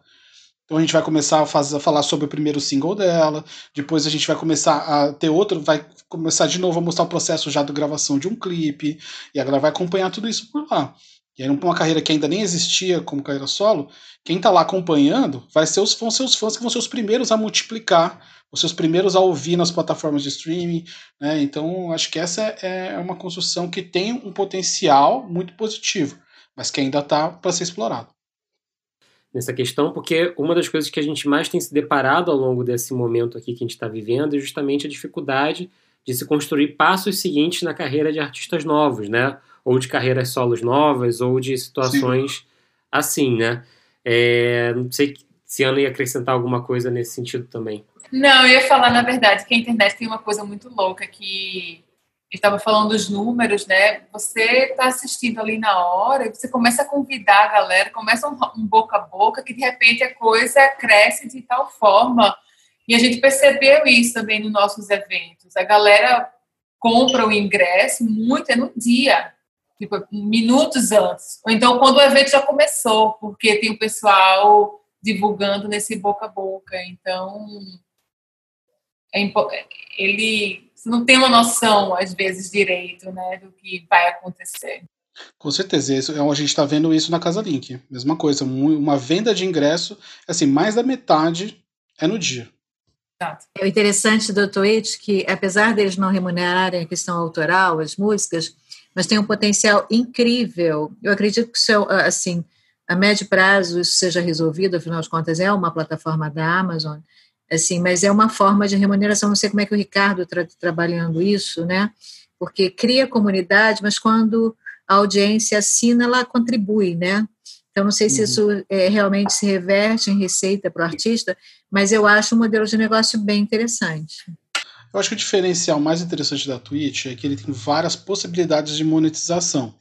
Então a gente vai começar a, fazer, a falar sobre o primeiro single dela, depois a gente vai começar a ter outro, vai começar de novo a mostrar o processo já da gravação de um clipe, e a galera vai acompanhar tudo isso por lá. E aí, uma carreira que ainda nem existia como carreira solo, quem está lá acompanhando vai ser os, vão ser os fãs que vão ser os primeiros a multiplicar, os seus primeiros a ouvir nas plataformas de streaming. Né? Então, acho que essa é, é uma construção que tem um potencial muito positivo, mas que ainda está para ser explorado. Nessa questão, porque uma das coisas que a gente mais tem se deparado ao longo desse momento aqui que a gente está vivendo é justamente a dificuldade de se construir passos seguintes na carreira de artistas novos, né? Ou de carreiras solos novas, ou de situações Sim. assim, né? É, não sei se Ana ia acrescentar alguma coisa nesse sentido também. Não, eu ia falar, na verdade, que a internet tem uma coisa muito louca que estava falando dos números, né? Você está assistindo ali na hora, você começa a convidar a galera, começa um, um, boca a boca, que de repente a coisa cresce de tal forma. E a gente percebeu isso também nos nossos eventos. A galera compra o ingresso muito é no dia tipo, minutos antes. Ou então quando o evento já começou, porque tem o pessoal divulgando nesse boca a boca. Então, é, ele você não tem uma noção, às vezes, direito, né, do que vai acontecer. Com certeza, isso, a gente está vendo isso na Casa Link. Mesma coisa, uma venda de ingresso, assim, mais da metade é no dia. É o interessante do Twitch que, apesar deles não remunerarem a questão autoral, as músicas, mas tem um potencial incrível. Eu acredito que, isso, é, assim, a médio prazo isso seja resolvido, afinal de contas é uma plataforma da Amazon, assim, mas é uma forma de remuneração. Não sei como é que o Ricardo está trabalhando isso, né? Porque cria comunidade, mas quando a audiência assina, ela contribui, né? Então, não sei se uhum. isso é, realmente se reverte em receita para o artista, mas eu acho um modelo de negócio bem interessante. Eu acho que o diferencial mais interessante da Twitch é que ele tem várias possibilidades de monetização.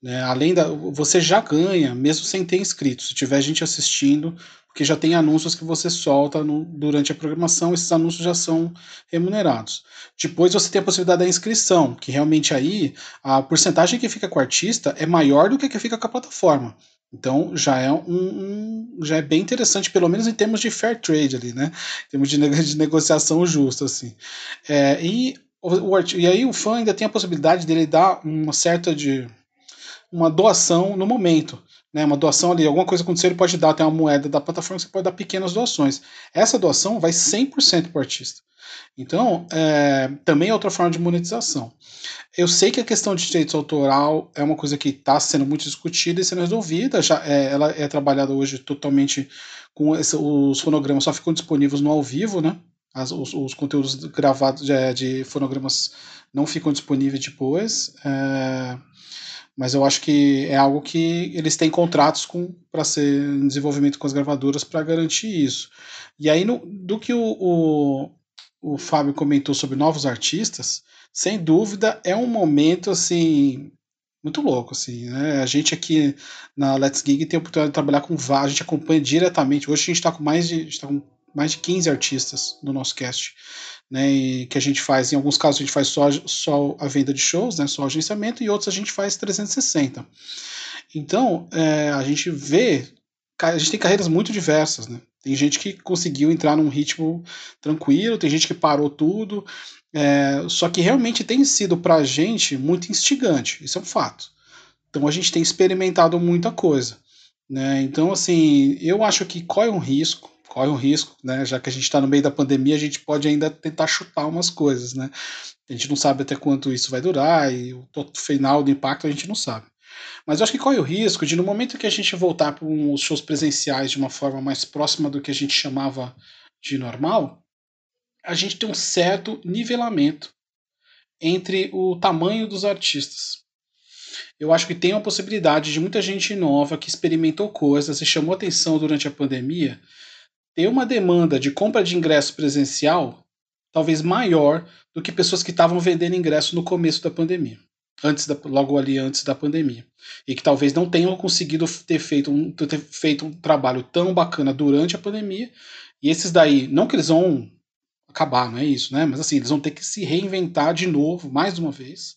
Né? Além da. Você já ganha, mesmo sem ter inscritos. Se tiver gente assistindo, porque já tem anúncios que você solta no, durante a programação, esses anúncios já são remunerados. Depois você tem a possibilidade da inscrição, que realmente aí a porcentagem que fica com o artista é maior do que a que fica com a plataforma. Então já é um, um, já é bem interessante, pelo menos em termos de fair trade ali, né? Em termos de, de negociação justa, assim. É, e, o, e aí o fã ainda tem a possibilidade dele dar uma certa de uma doação no momento né, uma doação ali, alguma coisa acontecer, ele pode dar até uma moeda da plataforma, você pode dar pequenas doações. Essa doação vai 100% para o artista. Então, é, também é outra forma de monetização. Eu sei que a questão de direitos autoral é uma coisa que está sendo muito discutida e sendo resolvida. Já, é, ela é trabalhada hoje totalmente com esse, os fonogramas só ficam disponíveis no ao vivo, né? As, os, os, conteúdos gravados de, de, fonogramas não ficam disponíveis depois. É, mas eu acho que é algo que eles têm contratos com para ser em desenvolvimento com as gravadoras para garantir isso. E aí, no, do que o, o, o Fábio comentou sobre novos artistas, sem dúvida é um momento assim muito louco, assim, né? A gente aqui na Let's Gig tem a oportunidade de trabalhar com vários, a gente acompanha diretamente. Hoje a gente está com mais de, tá com mais de 15 artistas no nosso cast né, que a gente faz, em alguns casos a gente faz só, só a venda de shows, né, só agenciamento, e outros a gente faz 360. Então, é, a gente vê, a gente tem carreiras muito diversas, né? Tem gente que conseguiu entrar num ritmo tranquilo, tem gente que parou tudo, é, só que realmente tem sido para a gente muito instigante, isso é um fato. Então a gente tem experimentado muita coisa. Né? Então, assim, eu acho que corre um risco, corre um risco, né? Já que a gente está no meio da pandemia, a gente pode ainda tentar chutar umas coisas, né? A gente não sabe até quanto isso vai durar e o final do impacto a gente não sabe. Mas eu acho que corre o risco de, no momento que a gente voltar para os shows presenciais de uma forma mais próxima do que a gente chamava de normal, a gente tem um certo nivelamento entre o tamanho dos artistas. Eu acho que tem uma possibilidade de muita gente nova que experimentou coisas e chamou atenção durante a pandemia ter uma demanda de compra de ingresso presencial talvez maior do que pessoas que estavam vendendo ingresso no começo da pandemia, antes da, logo ali antes da pandemia, e que talvez não tenham conseguido ter feito um, ter feito um trabalho tão bacana durante a pandemia, e esses daí, não que eles vão acabar, não é isso, né? Mas assim, eles vão ter que se reinventar de novo, mais uma vez.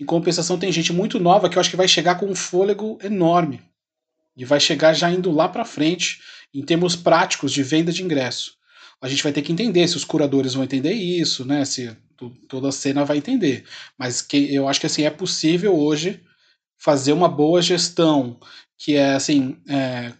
Em compensação, tem gente muito nova que eu acho que vai chegar com um fôlego enorme e vai chegar já indo lá para frente em termos práticos de venda de ingresso. A gente vai ter que entender se os curadores vão entender isso, né? Se toda a cena vai entender. Mas que eu acho que assim é possível hoje fazer uma boa gestão, que é assim, é,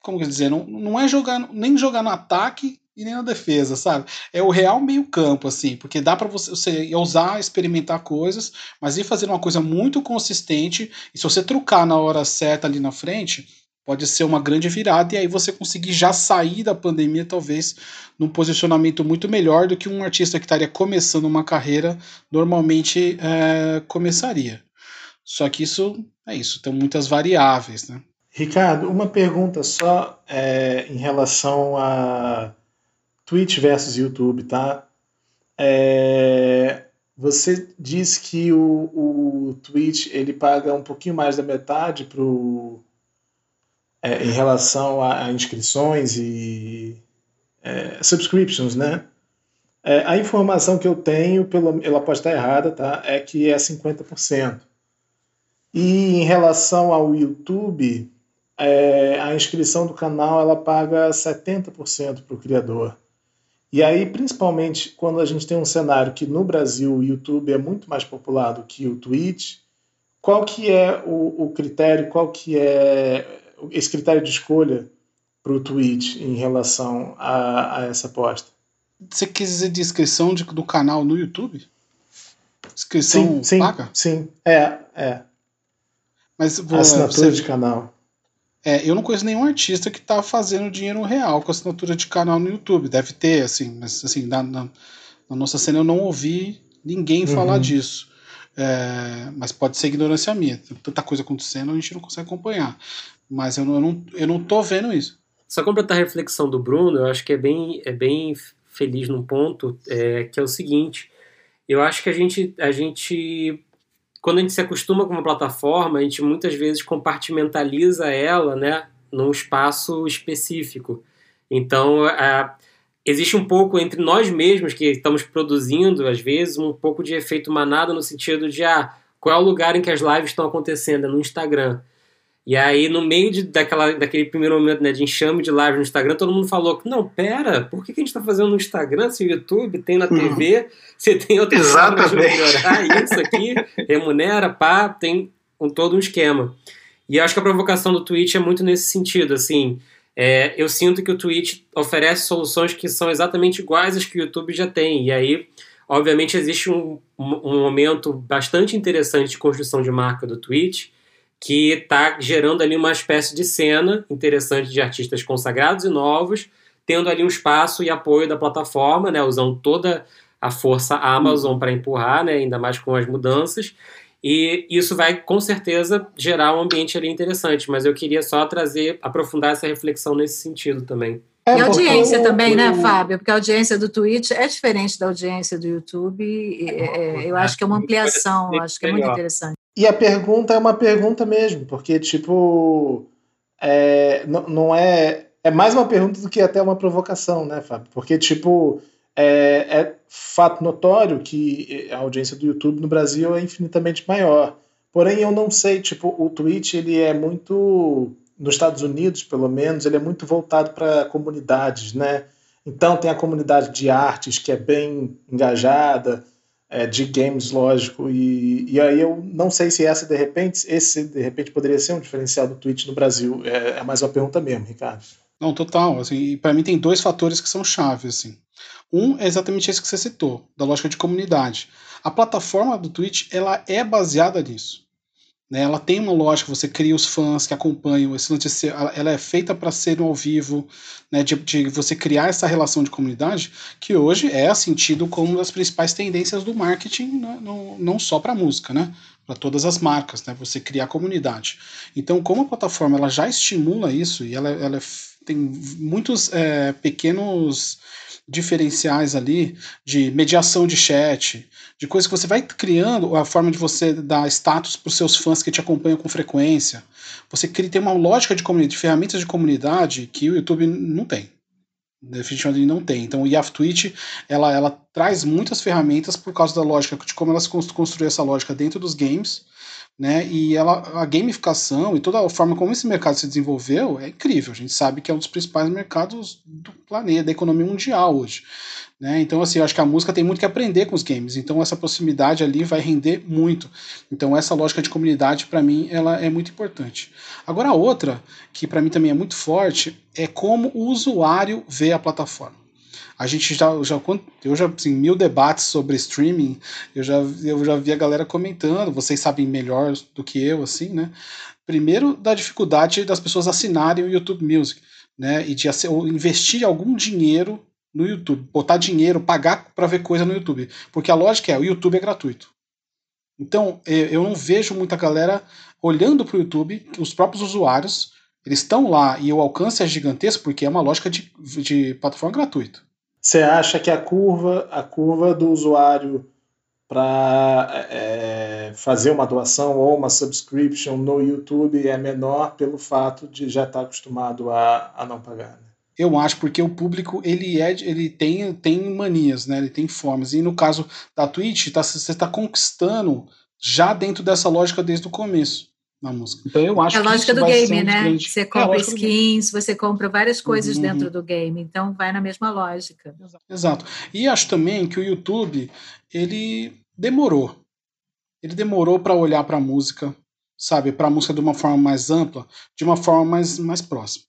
como dizer, não, não é jogar nem jogar no ataque e nem na defesa, sabe? É o real meio campo, assim, porque dá para você, você ousar experimentar coisas, mas ir fazer uma coisa muito consistente, e se você trucar na hora certa ali na frente, pode ser uma grande virada e aí você conseguir já sair da pandemia talvez num posicionamento muito melhor do que um artista que estaria começando uma carreira normalmente é, começaria. Só que isso é isso, tem muitas variáveis, né? Ricardo, uma pergunta só é, em relação a Twitch versus YouTube, tá? É, você disse que o, o Twitch ele paga um pouquinho mais da metade para é, em relação a, inscrições e é, subscriptions, né? É, a informação que eu tenho, pelo, ela pode estar errada, tá? É que é 50%. E em relação ao YouTube, é, a inscrição do canal ela paga 70% para o criador. E aí, principalmente quando a gente tem um cenário que no Brasil o YouTube é muito mais popular do que o Twitch, qual que é o, o critério, qual que é esse critério de escolha para o Twitch em relação a, a, essa aposta? Você quis dizer de inscrição de, do canal no YouTube? Inscrição sim, sim, paga? Sim, é, é. Mas vou, assinatura você, de canal. É, eu não conheço nenhum artista que está fazendo dinheiro real com assinatura de canal no YouTube. Deve ter, assim, mas assim, na, na, na nossa cena eu não ouvi ninguém uhum. falar disso. É, mas pode ser ignorância minha. Tem tanta coisa acontecendo, a gente não consegue acompanhar. Mas eu não, eu não, eu não tô vendo isso. Só completar a reflexão do Bruno, eu acho que é bem, é bem feliz num ponto, é, que é o seguinte. Eu acho que a gente, a gente quando a gente se acostuma com uma plataforma, a gente muitas vezes compartimentaliza ela, né, num espaço específico. Então, existe um pouco entre nós mesmos que estamos produzindo, às vezes, um pouco de efeito manada no sentido de, ah, qual é o lugar em que as lives estão acontecendo? É no Instagram. E aí, no meio de, daquela, daquele primeiro momento né, de enxame de live no Instagram, todo mundo falou que, não, pera, por que, que a gente está fazendo no Instagram se o YouTube tem na TV, uhum. você tem outras formas de melhorar isso aqui, remunera, pá, tem um, todo um esquema. E acho que a provocação do Twitch é muito nesse sentido, assim, é, eu sinto que o Twitch oferece soluções que são exatamente iguais às que o YouTube já tem, e aí, obviamente, existe um, um momento bastante interessante de construção de marca do Twitch, que está gerando ali uma espécie de cena interessante de artistas consagrados e novos, tendo ali um espaço e apoio da plataforma, né, usando toda a força Amazon uhum. para empurrar, né, ainda mais com as mudanças. E isso vai com certeza gerar um ambiente ali interessante, mas eu queria só trazer, aprofundar essa reflexão nesse sentido também. É, e a audiência também, né, Fábio? Porque a audiência do Twitch é diferente da audiência do YouTube. E, é, eu acho que é uma ampliação, acho que é muito interessante. E a pergunta é uma pergunta mesmo, porque, tipo, é, não, é. É mais uma pergunta do que até uma provocação, né, Fábio? Porque, tipo, é, é fato notório que a audiência do YouTube no Brasil é infinitamente maior. Porém, eu não sei, tipo, o Twitch, ele é muito. Nos Estados Unidos, pelo menos, ele é muito voltado para comunidades, né? Então, tem a comunidade de artes que é bem engajada é, de games, lógico. E, e aí eu não sei se essa, de repente, esse de repente poderia ser um diferencial do Twitch no Brasil. É, é mais uma pergunta mesmo, Ricardo. Não, total. Assim, para mim tem dois fatores que são chaves. Assim. Um é exatamente esse que você citou, da lógica de comunidade. A plataforma do Twitch ela é baseada nisso. Né? Ela tem uma lógica, você cria os fãs que acompanham, esse notícia, ela é feita para ser ao vivo, né? de, de, você criar essa relação de comunidade, que hoje é sentido como uma das principais tendências do marketing, né? não, não só para música, né? para todas as marcas, né? você criar comunidade. Então, como a plataforma ela já estimula isso, e ela, ela é tem muitos é, pequenos diferenciais ali de mediação de chat, de coisas que você vai criando a forma de você dar status para os seus fãs que te acompanham com frequência. Você cria, tem uma lógica de de ferramentas de comunidade que o YouTube não tem. Definitivamente não tem. Então, o IAF Twitch, ela, ela traz muitas ferramentas por causa da lógica, de como elas construíram essa lógica dentro dos games, né? E ela, a gamificação e toda a forma como esse mercado se desenvolveu é incrível. A gente sabe que é um dos principais mercados do planeta, da economia mundial hoje. Né? Então, assim, eu acho que a música tem muito que aprender com os games. Então, essa proximidade ali vai render muito. Então, essa lógica de comunidade, para mim, ela é muito importante. Agora, a outra, que para mim também é muito forte, é como o usuário vê a plataforma. A gente já, já eu já assim, mil debates sobre streaming, eu já, eu já vi a galera comentando, vocês sabem melhor do que eu, assim, né? Primeiro, da dificuldade das pessoas assinarem o YouTube Music, né? E de investir algum dinheiro no YouTube, botar dinheiro, pagar para ver coisa no YouTube. Porque a lógica é, o YouTube é gratuito. Então, eu não vejo muita galera olhando para o YouTube, os próprios usuários, eles estão lá e o alcance é gigantesco porque é uma lógica de, de plataforma gratuita. Você acha que a curva, a curva do usuário para é, fazer uma doação ou uma subscription no YouTube é menor pelo fato de já estar acostumado a, a não pagar? Né? Eu acho porque o público ele é ele tem, tem manias, né? Ele tem formas. E no caso da Twitch, tá, você está conquistando já dentro dessa lógica desde o começo. Na música. Então eu acho é a lógica do game, né? grande... Você É, compra game. skins, você compra várias coisas Uhum. dentro do game, então vai na mesma lógica. Exato. E acho também que o YouTube, ele demorou. Ele demorou para olhar para a música, sabe, para a música de uma forma mais ampla, de uma forma mais, mais próxima.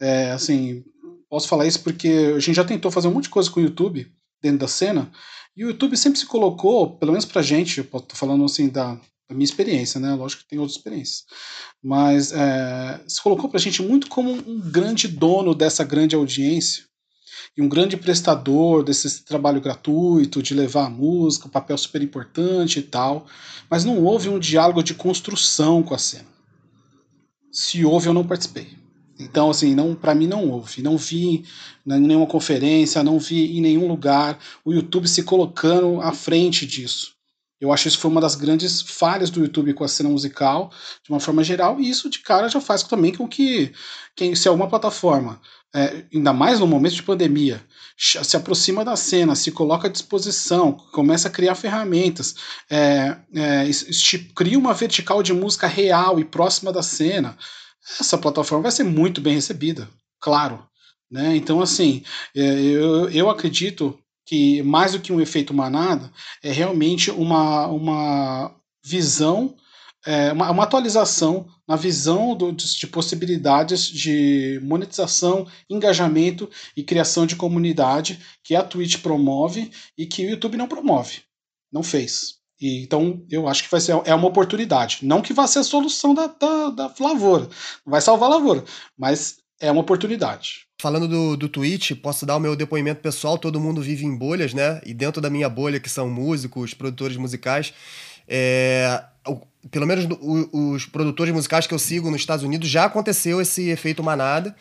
É, assim, posso falar isso porque a gente já tentou fazer um monte de coisa com o YouTube dentro da cena, e o YouTube sempre se colocou, pelo menos pra gente, eu tô falando assim da, da minha experiência, né? Lógico que tem outras experiências. Mas é, se colocou pra gente muito como um grande dono dessa grande audiência e um grande prestador desse trabalho gratuito, de levar a música, um papel super importante e tal, mas não houve um diálogo de construção com a cena. Se houve, eu não participei. Então, assim, não, para mim não houve. Não vi em nenhuma conferência, não vi em nenhum lugar o YouTube se colocando à frente disso. Eu acho isso foi uma das grandes falhas do YouTube com a cena musical, de uma forma geral, e isso de cara já faz também com que, quem, se alguma plataforma, é, ainda mais no momento de pandemia, se aproxima da cena, se coloca à disposição, começa a criar ferramentas, é, é, cria uma vertical de música real e próxima da cena, essa plataforma vai ser muito bem recebida, claro. Né? Então, assim, eu, eu acredito que mais do que um efeito manada, é realmente uma, uma visão, é, uma, uma, atualização na visão do, de, de, possibilidades de monetização, engajamento e criação de comunidade que a Twitch promove e que o YouTube não promove, não fez. E, então, eu acho que vai ser é uma oportunidade. Não que vá ser a solução da, da, da lavoura, vai salvar a lavoura, mas é uma oportunidade. Falando do, do Twitch, posso dar o meu depoimento pessoal. Todo mundo vive em bolhas, né? E dentro da minha bolha, que são músicos, produtores musicais, é, pelo menos o, os produtores musicais que eu sigo nos Estados Unidos, já aconteceu esse efeito manada.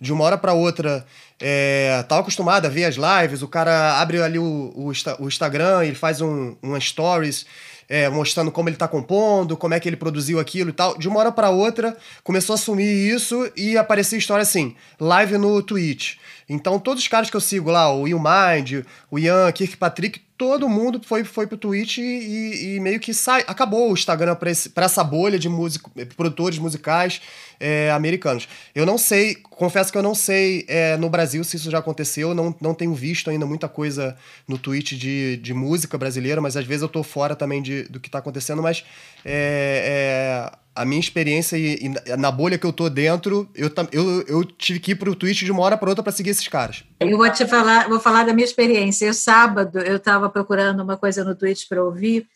De uma hora para outra, é, tava acostumado a ver as lives, o cara abre ali o, o, o Instagram, ele faz um, uma stories é, mostrando como ele tá compondo, como é que ele produziu aquilo e tal. De uma hora para outra, começou a assumir isso e aparecia história assim, live no Twitch. Então, todos os caras que eu sigo lá, o Will Mind, o Ian, Kirkpatrick, todo mundo foi, foi pro Twitch e, e meio que sai, acabou o Instagram para essa bolha de músico, produtores musicais é, americanos. Eu não sei, confesso que eu não sei é, no Brasil se isso já aconteceu, não, não tenho visto ainda muita coisa no Twitch de, de música brasileira, mas às vezes eu tô fora também de, do que tá acontecendo, mas é, a minha experiência e, e, na bolha que eu tô dentro, eu, eu, eu tive que ir pro Twitch de uma hora para outra para seguir esses caras. Eu vou te falar, vou falar da minha experiência. Eu sábado eu estava procurando uma coisa no Twitch para ouvir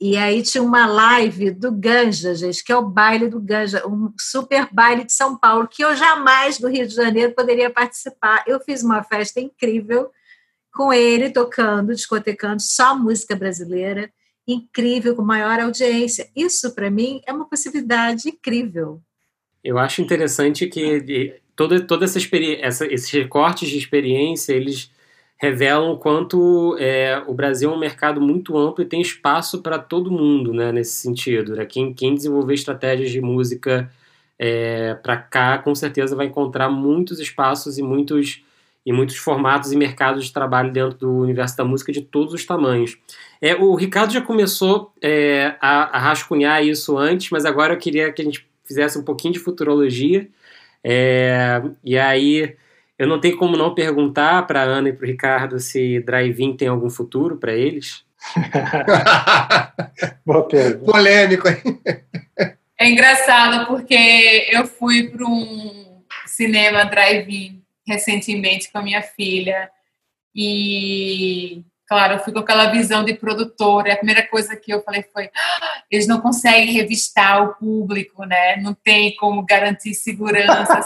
e aí tinha uma live do Ganja, gente, que é o baile do Ganja, um super baile de São Paulo, que eu jamais do Rio de Janeiro poderia participar. Eu fiz uma festa incrível com ele tocando, discotecando só música brasileira incrível, com maior audiência. Isso, para mim, é uma possibilidade incrível. Eu acho interessante que toda, toda essa experiência, esses recortes de experiência, eles revelam o quanto é, o Brasil é um mercado muito amplo e tem espaço para todo mundo, né, nesse sentido. Né? Quem, quem desenvolver estratégias de música é, para cá, com certeza vai encontrar muitos espaços e muitos e muitos formatos e mercados de trabalho dentro do universo da música de todos os tamanhos. É, o Ricardo já começou é, a, a, rascunhar isso antes, mas agora eu queria que a gente fizesse um pouquinho de futurologia. É, e aí eu não tenho como não perguntar para a Ana e para o Ricardo se drive-in tem algum futuro para eles. Boa pergunta. Polêmico, hein? É engraçado porque eu fui para um cinema drive-in recentemente com a minha filha e claro, eu fui com aquela visão de produtora. A primeira coisa que eu falei foi: ah, eles não conseguem revistar o público, né? Não tem como garantir segurança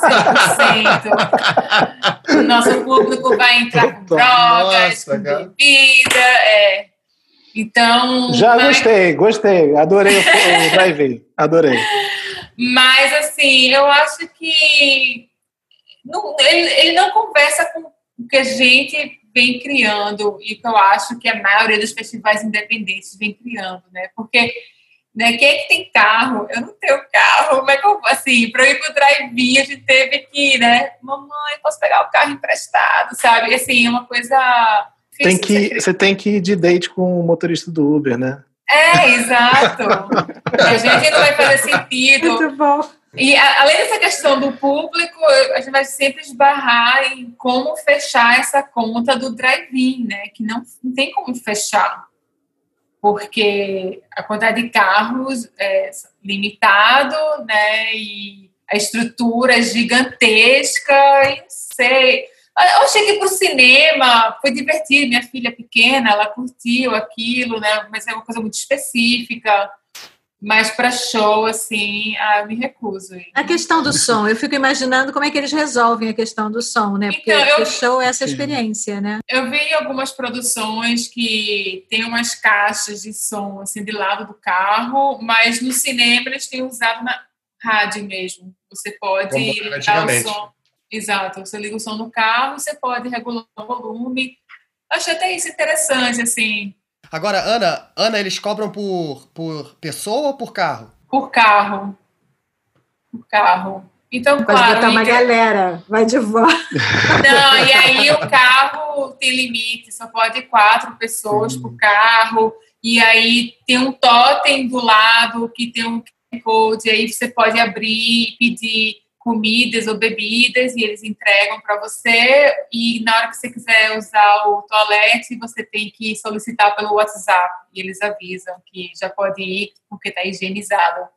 100%. o nosso público vai entrar com drogas, Nossa, com bebida. É. Então. Já mas... gostei, gostei. Adorei o drive-in. Adorei. Mas, assim, eu acho que. Não, ele, ele não conversa com o que a gente vem criando e que eu acho que a maioria dos festivais independentes vem criando, né? Porque né, quem é que tem carro? Eu não tenho carro. Como é que eu assim, para eu ir pro drive-in, a gente teve que, né? Mamãe, posso pegar o carro emprestado, sabe? Assim, é uma coisa tem que, você tem que ir de date com o motorista do Uber, né? É, exato. A gente não vai fazer sentido. Muito bom. E a, além dessa questão do público, a gente vai sempre esbarrar em como fechar essa conta do drive-in, né? Que não, não tem como fechar. Porque a quantidade de carros é limitado, né? E a estrutura é gigantesca, e não sei. Eu achei que para o cinema foi divertido. Minha filha pequena, ela curtiu aquilo, né? Mas é uma coisa muito específica. Mas para show, assim, ah, eu me recuso. A questão do som, eu fico imaginando como é que eles resolvem a questão do som, né? Porque, então, eu, show é essa experiência, né? Eu vi algumas produções que tem umas caixas de som assim de lado do carro, mas no cinema eles têm usado na rádio mesmo. Você pode ligar o som. Exato, você liga o som no carro, você pode regular o volume. Achei até isso interessante, assim. Agora, Ana, Ana, eles cobram por, por pessoa ou por carro? Por carro. Por carro. Então, Pode claro. botar uma galera, vai de volta. Não, e aí o carro tem limite, só pode quatro pessoas por carro. E aí tem um totem do lado que tem um code, aí você pode abrir e pedir comidas ou bebidas e eles entregam para você e na hora que você quiser usar o toalete você tem que solicitar pelo WhatsApp e eles avisam que já pode ir porque está higienizado.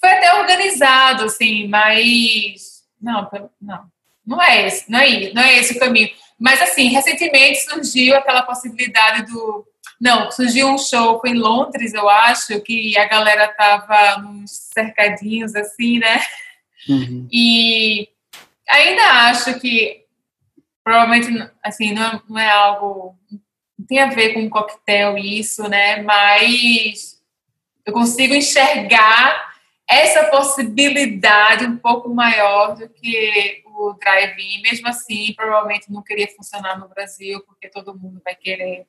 Foi até organizado assim, mas não, não, não é esse, não é, não é esse o caminho. Mas assim, recentemente surgiu aquela possibilidade do não, surgiu um show, foi em Londres, eu acho, que a galera tava nos cercadinhos assim, né? Uhum. E ainda acho que provavelmente assim não, é, não é algo não tem a ver com um coquetel isso, né? Mas eu consigo enxergar essa possibilidade um pouco maior do que o drive-in. Mesmo assim, provavelmente não queria funcionar no Brasil, porque todo mundo vai querer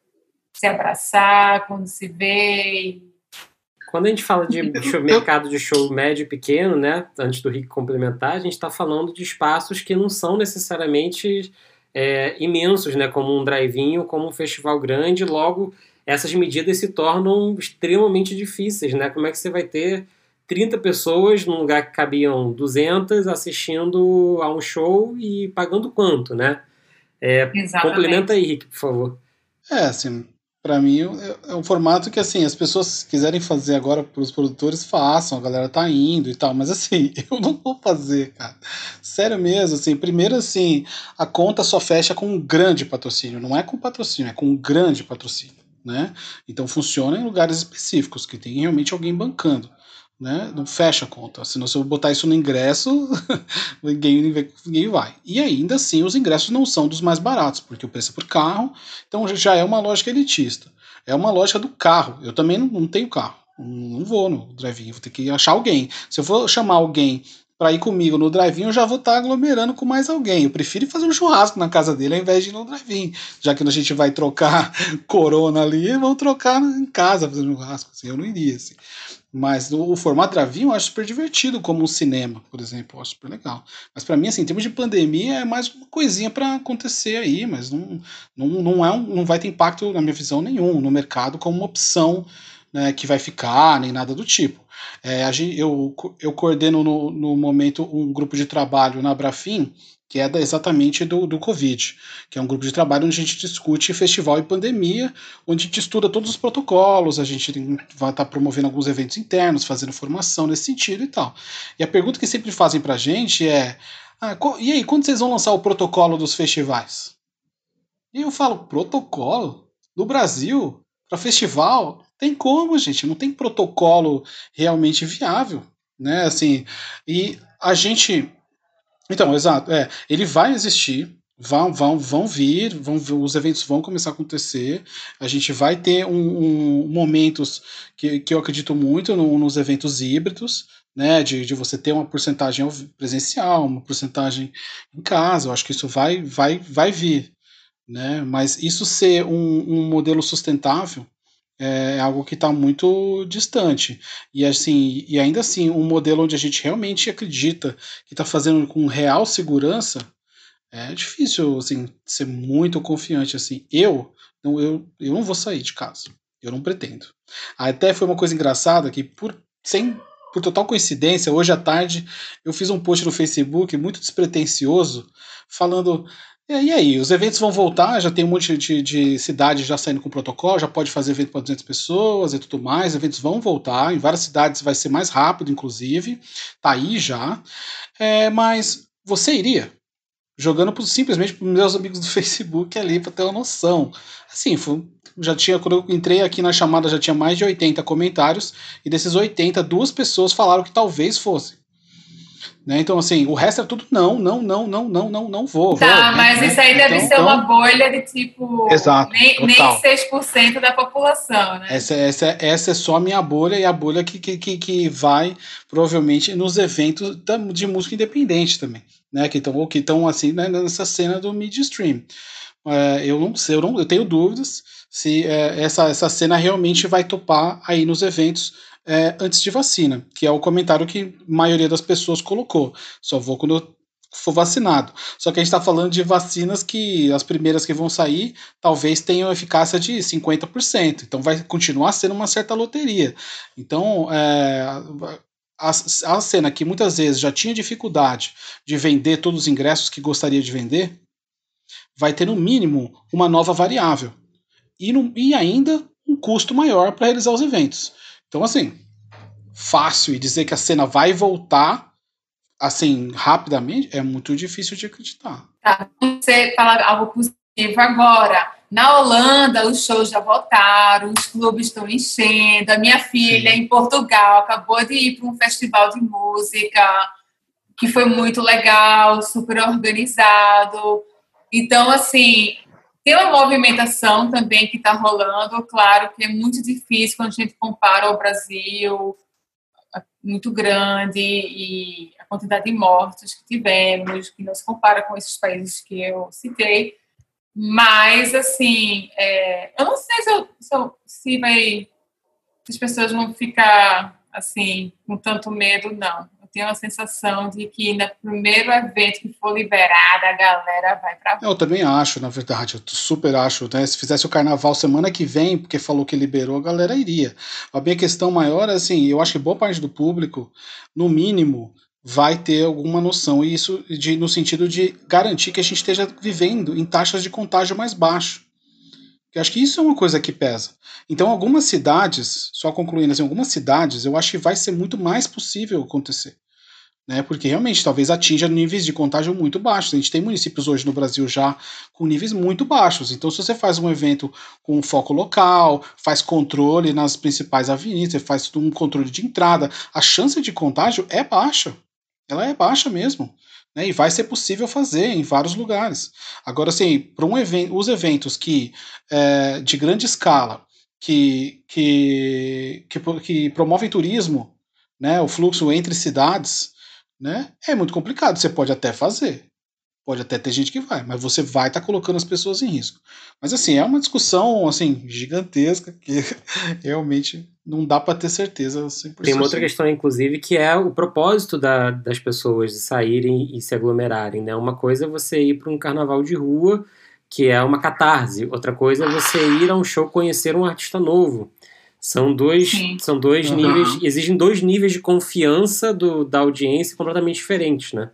se abraçar quando se vê quando a gente fala de show, mercado de show médio e pequeno, né, antes do Rick complementar, a gente está falando de espaços que não são necessariamente é, imensos, né, como um drive-in ou como um festival grande, logo essas medidas se tornam extremamente difíceis, né? Como é que você vai ter 30 pessoas num lugar que cabiam 200 assistindo a um show e pagando quanto, né? É, complementa aí, Rick, por favor. É, assim, para mim é, é um formato que assim as pessoas quiserem fazer agora para os produtores façam a galera tá indo e tal mas assim eu não vou fazer cara. Sério mesmo assim primeiro assim a conta só fecha com um grande patrocínio não é com patrocínio é com um grande patrocínio né? Então funciona em lugares específicos que tem realmente alguém bancando né? Não fecha a conta. Senão, se eu botar isso no ingresso, ninguém, ninguém vai. E ainda assim, os ingressos não são dos mais baratos, porque o preço é por carro, então já é uma lógica elitista. É uma lógica do carro. Eu também não, não tenho carro. Não vou no drive-in, vou ter que achar alguém. Se eu for chamar alguém para ir comigo no drive-in, eu já vou estar tá aglomerando com mais alguém. Eu prefiro fazer um churrasco na casa dele ao invés de ir no drive-in. Já que a gente vai trocar corona ali, vamos trocar em casa fazendo churrasco. Assim, eu não iria. Assim. Mas o, o formato Dravinho eu acho super divertido, como um cinema, por exemplo, eu acho super legal. Mas para mim, assim, em termos de pandemia, é mais uma coisinha para acontecer aí, mas não, não, não, é um, não vai ter impacto, na minha visão, nenhum no mercado como uma opção né, que vai ficar, nem nada do tipo. É, eu, eu coordeno no, no momento um grupo de trabalho na Brafim, que é exatamente do, do Covid, que é um grupo de trabalho onde a gente discute festival e pandemia, onde a gente estuda todos os protocolos, a gente vai estar tá promovendo alguns eventos internos, fazendo formação nesse sentido e tal. E a pergunta que sempre fazem para a gente é: ah, e aí, quando vocês vão lançar o protocolo dos festivais? E eu falo: protocolo? No Brasil? Para festival? Tem como, gente, não tem protocolo realmente viável. Né, assim, e a gente então, exato. É, ele vai existir, vão, vão, vão vir, vão, os eventos vão começar a acontecer. A gente vai ter um, um momentos que, que eu acredito muito no, nos eventos híbridos, né? De, de você ter uma porcentagem presencial, uma porcentagem em casa. Eu acho que isso vai, vai, vai vir. Né? Mas isso ser um, um modelo sustentável é algo que está muito distante. E assim, e ainda assim, um modelo onde a gente realmente acredita que está fazendo com real segurança, é difícil assim, ser muito confiante assim. Eu não, eu, eu não vou sair de casa. Eu não pretendo. Até foi uma coisa engraçada que, por, sem, por total coincidência, hoje à tarde eu fiz um post no Facebook muito despretensioso, falando. E aí, os eventos vão voltar, já tem um monte de, de cidades já saindo com protocolo, já pode fazer evento para 200 pessoas e tudo mais, eventos vão voltar, em várias cidades vai ser mais rápido, inclusive, tá aí já. É, mas você iria? Jogando por, simplesmente para meus amigos do Facebook ali, para ter uma noção. Assim, já tinha, quando eu entrei aqui na chamada, já tinha mais de 80 comentários, e desses 80, duas pessoas falaram que talvez fosse. Né? Então, assim, o resto é tudo não, não, não, não, não, não, não vou. Tá, vou, mas né? isso aí deve então, ser uma bolha de tipo. Exato, nem, nem 6% da população, né? Essa, essa, essa é só a minha bolha e a bolha que, que, que vai provavelmente nos eventos de música independente também. Né, que estão que estão assim né, nessa cena do midstream. É, eu não sei, eu, não, eu tenho dúvidas se é, essa, essa cena realmente vai topar aí nos eventos é, antes de vacina, que é o comentário que a maioria das pessoas colocou. Só vou quando eu for vacinado. Só que a gente está falando de vacinas que as primeiras que vão sair talvez tenham eficácia de 50%. Então vai continuar sendo uma certa loteria. Então é, a, a cena que muitas vezes já tinha dificuldade de vender todos os ingressos que gostaria de vender, vai ter no mínimo uma nova variável. E, no, e ainda um custo maior para realizar os eventos. Então, assim, fácil e dizer que a cena vai voltar assim rapidamente é muito difícil de acreditar. Tá, você falar algo positivo agora. Na Holanda, os shows já voltaram, os clubes estão enchendo. A minha filha, Sim. em Portugal, acabou de ir para um festival de música que foi muito legal, super organizado. Então, assim, tem uma movimentação também que está rolando. Claro que é muito difícil quando a gente compara o Brasil, muito grande, e a quantidade de mortos que tivemos, que não se compara com esses países que eu citei. Mas, assim, é, eu não sei se, eu, se, eu, se vai. As pessoas vão ficar, assim, com tanto medo, não tenho a sensação de que no primeiro evento que for liberado, a galera vai pra Eu também acho, na verdade, eu super acho, né? Se fizesse o carnaval semana que vem, porque falou que liberou, a galera iria. A minha questão maior é assim, eu acho que boa parte do público, no mínimo, vai ter alguma noção, e isso de, no sentido de garantir que a gente esteja vivendo em taxas de contágio mais baixo. Eu acho que isso é uma coisa que pesa. Então, algumas cidades, só concluindo assim, algumas cidades, eu acho que vai ser muito mais possível acontecer né? Porque realmente talvez atinja níveis de contágio muito baixos. A gente tem municípios hoje no Brasil já com níveis muito baixos. Então, se você faz um evento com foco local, faz controle nas principais avenidas, faz um controle de entrada, a chance de contágio é baixa. Ela é baixa mesmo. Né, e vai ser possível fazer em vários lugares. Agora, assim, para um evento, os eventos que é, de grande escala que, que, que, que promovem turismo, né, o fluxo entre cidades, né? É muito complicado. Você pode até fazer, pode até ter gente que vai, mas você vai estar tá colocando as pessoas em risco. Mas assim, é uma discussão assim gigantesca que realmente não dá para ter certeza 100%. Tem uma outra questão, inclusive, que é o propósito da, das pessoas de saírem e se aglomerarem. Né? Uma coisa é você ir para um carnaval de rua, que é uma catarse. Outra coisa é você ir a um show conhecer um artista novo. São dois, são dois uhum. níveis, exigem dois níveis de confiança do, da audiência completamente diferentes, né?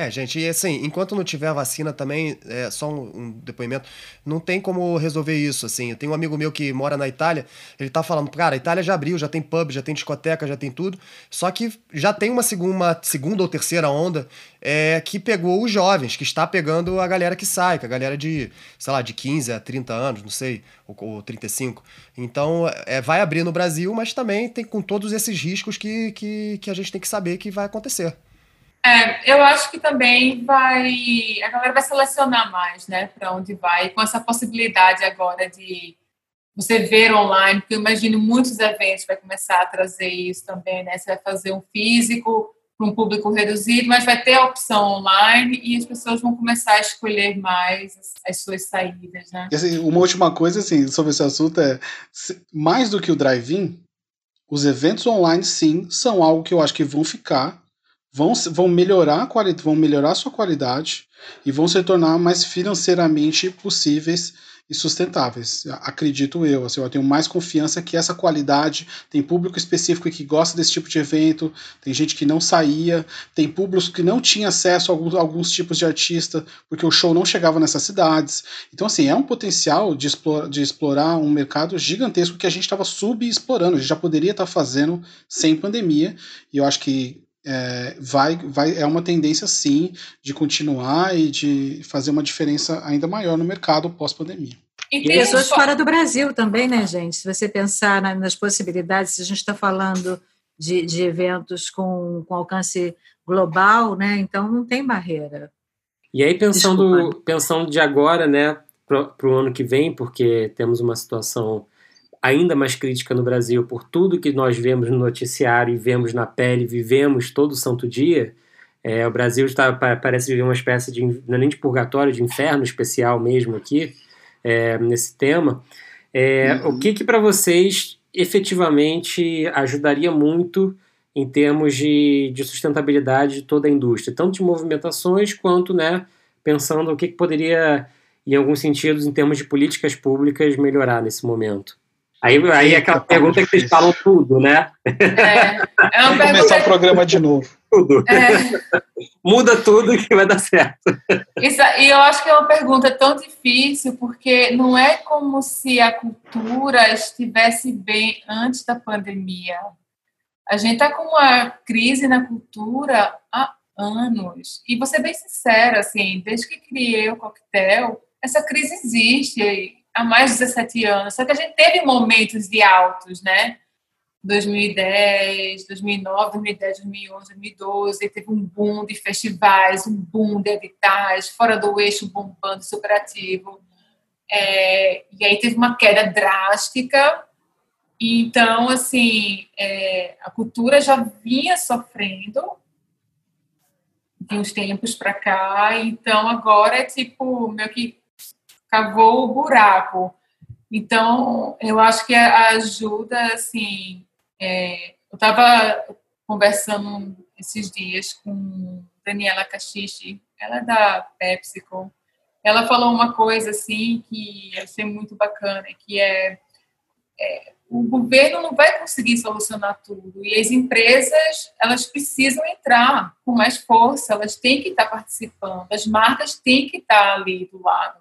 É, gente, e assim, enquanto não tiver vacina também, é só um, um, depoimento, não tem como resolver isso, assim. Eu tenho um amigo meu que mora na Itália, ele tá falando, cara, a Itália já abriu, já tem pub, já tem discoteca, já tem tudo, só que já tem uma segunda, uma segunda ou terceira onda é, que pegou os jovens, que está pegando a galera que sai, que a galera de, sei lá, de 15 a 30 anos, não sei, ou, ou 35. Então, é, vai abrir no Brasil, mas também tem com todos esses riscos que, que, que a gente tem que saber que vai acontecer. É, eu acho que também vai. A galera vai selecionar mais, né, para onde vai, com essa possibilidade agora de você ver online, porque eu imagino muitos eventos vai começar a trazer isso também, né? Você vai fazer um físico para um público reduzido, mas vai ter a opção online e as pessoas vão começar a escolher mais as, as suas saídas, né? Assim, uma última coisa assim sobre esse assunto é mais do que o drive-in, os eventos online sim são algo que eu acho que vão ficar vão, vão melhorar a qualidade, vão melhorar sua qualidade e vão se tornar mais financeiramente possíveis e sustentáveis. Acredito eu, assim, eu tenho mais confiança que essa qualidade tem público específico que gosta desse tipo de evento, tem gente que não saía, tem públicos que não tinha acesso a alguns, a alguns tipos de artista porque o show não chegava nessas cidades. Então, assim, é um potencial de, explora, de explorar um mercado gigantesco que a gente estava subexplorando, a gente já poderia estar tá fazendo sem pandemia, e eu acho que é, vai, vai, é uma tendência sim de continuar e de fazer uma diferença ainda maior no mercado pós-pandemia. E tem pessoas fora do Brasil também, né, gente? Se você pensar na, nas possibilidades, se a gente está falando de, de eventos com, com alcance global, né? Então não tem barreira. E aí, pensando, pensando de agora, né, para o ano que vem, porque temos uma situação ainda mais crítica no Brasil por tudo que nós vemos no noticiário e vemos na pele, vivemos todo santo dia, é, o Brasil está, parece viver uma espécie de, não é nem de purgatório, de inferno especial mesmo aqui, é, nesse tema. É, uhum. O que, que para vocês efetivamente ajudaria muito em termos de, de, sustentabilidade de toda a indústria, tanto de movimentações quanto né, pensando o que, que poderia, em alguns sentidos, em termos de políticas públicas, melhorar nesse momento? Aí, aí é aquela pergunta que vocês falam tudo, né? É, é uma começar o programa de novo. Tudo. É. Muda tudo que vai dar certo. Isso, e eu acho que é uma pergunta tão difícil, porque não é como se a cultura estivesse bem antes da pandemia. A gente está com uma crise na cultura há anos. E vou ser bem sincera, assim, desde que criei o coquetel, essa crise existe há mais de 17 anos. Só que a gente teve momentos de altos, né? 2010, 2009, 2010, 2011, 2012, teve um boom de festivais, um boom de editais, fora do eixo bombando, superativo. É, e aí teve uma queda drástica. Então, assim, é, a cultura já vinha sofrendo de uns tempos para cá, então agora é tipo, meio que cavou o buraco. Então, eu acho que ajuda, assim, é, eu estava conversando esses dias com Daniela Cachiche, ela é da PepsiCo, ela falou uma coisa, assim, que eu achei muito bacana, que é, é o governo não vai conseguir solucionar tudo e as empresas elas precisam entrar com mais força, elas têm que estar participando, as marcas têm que estar ali do lado.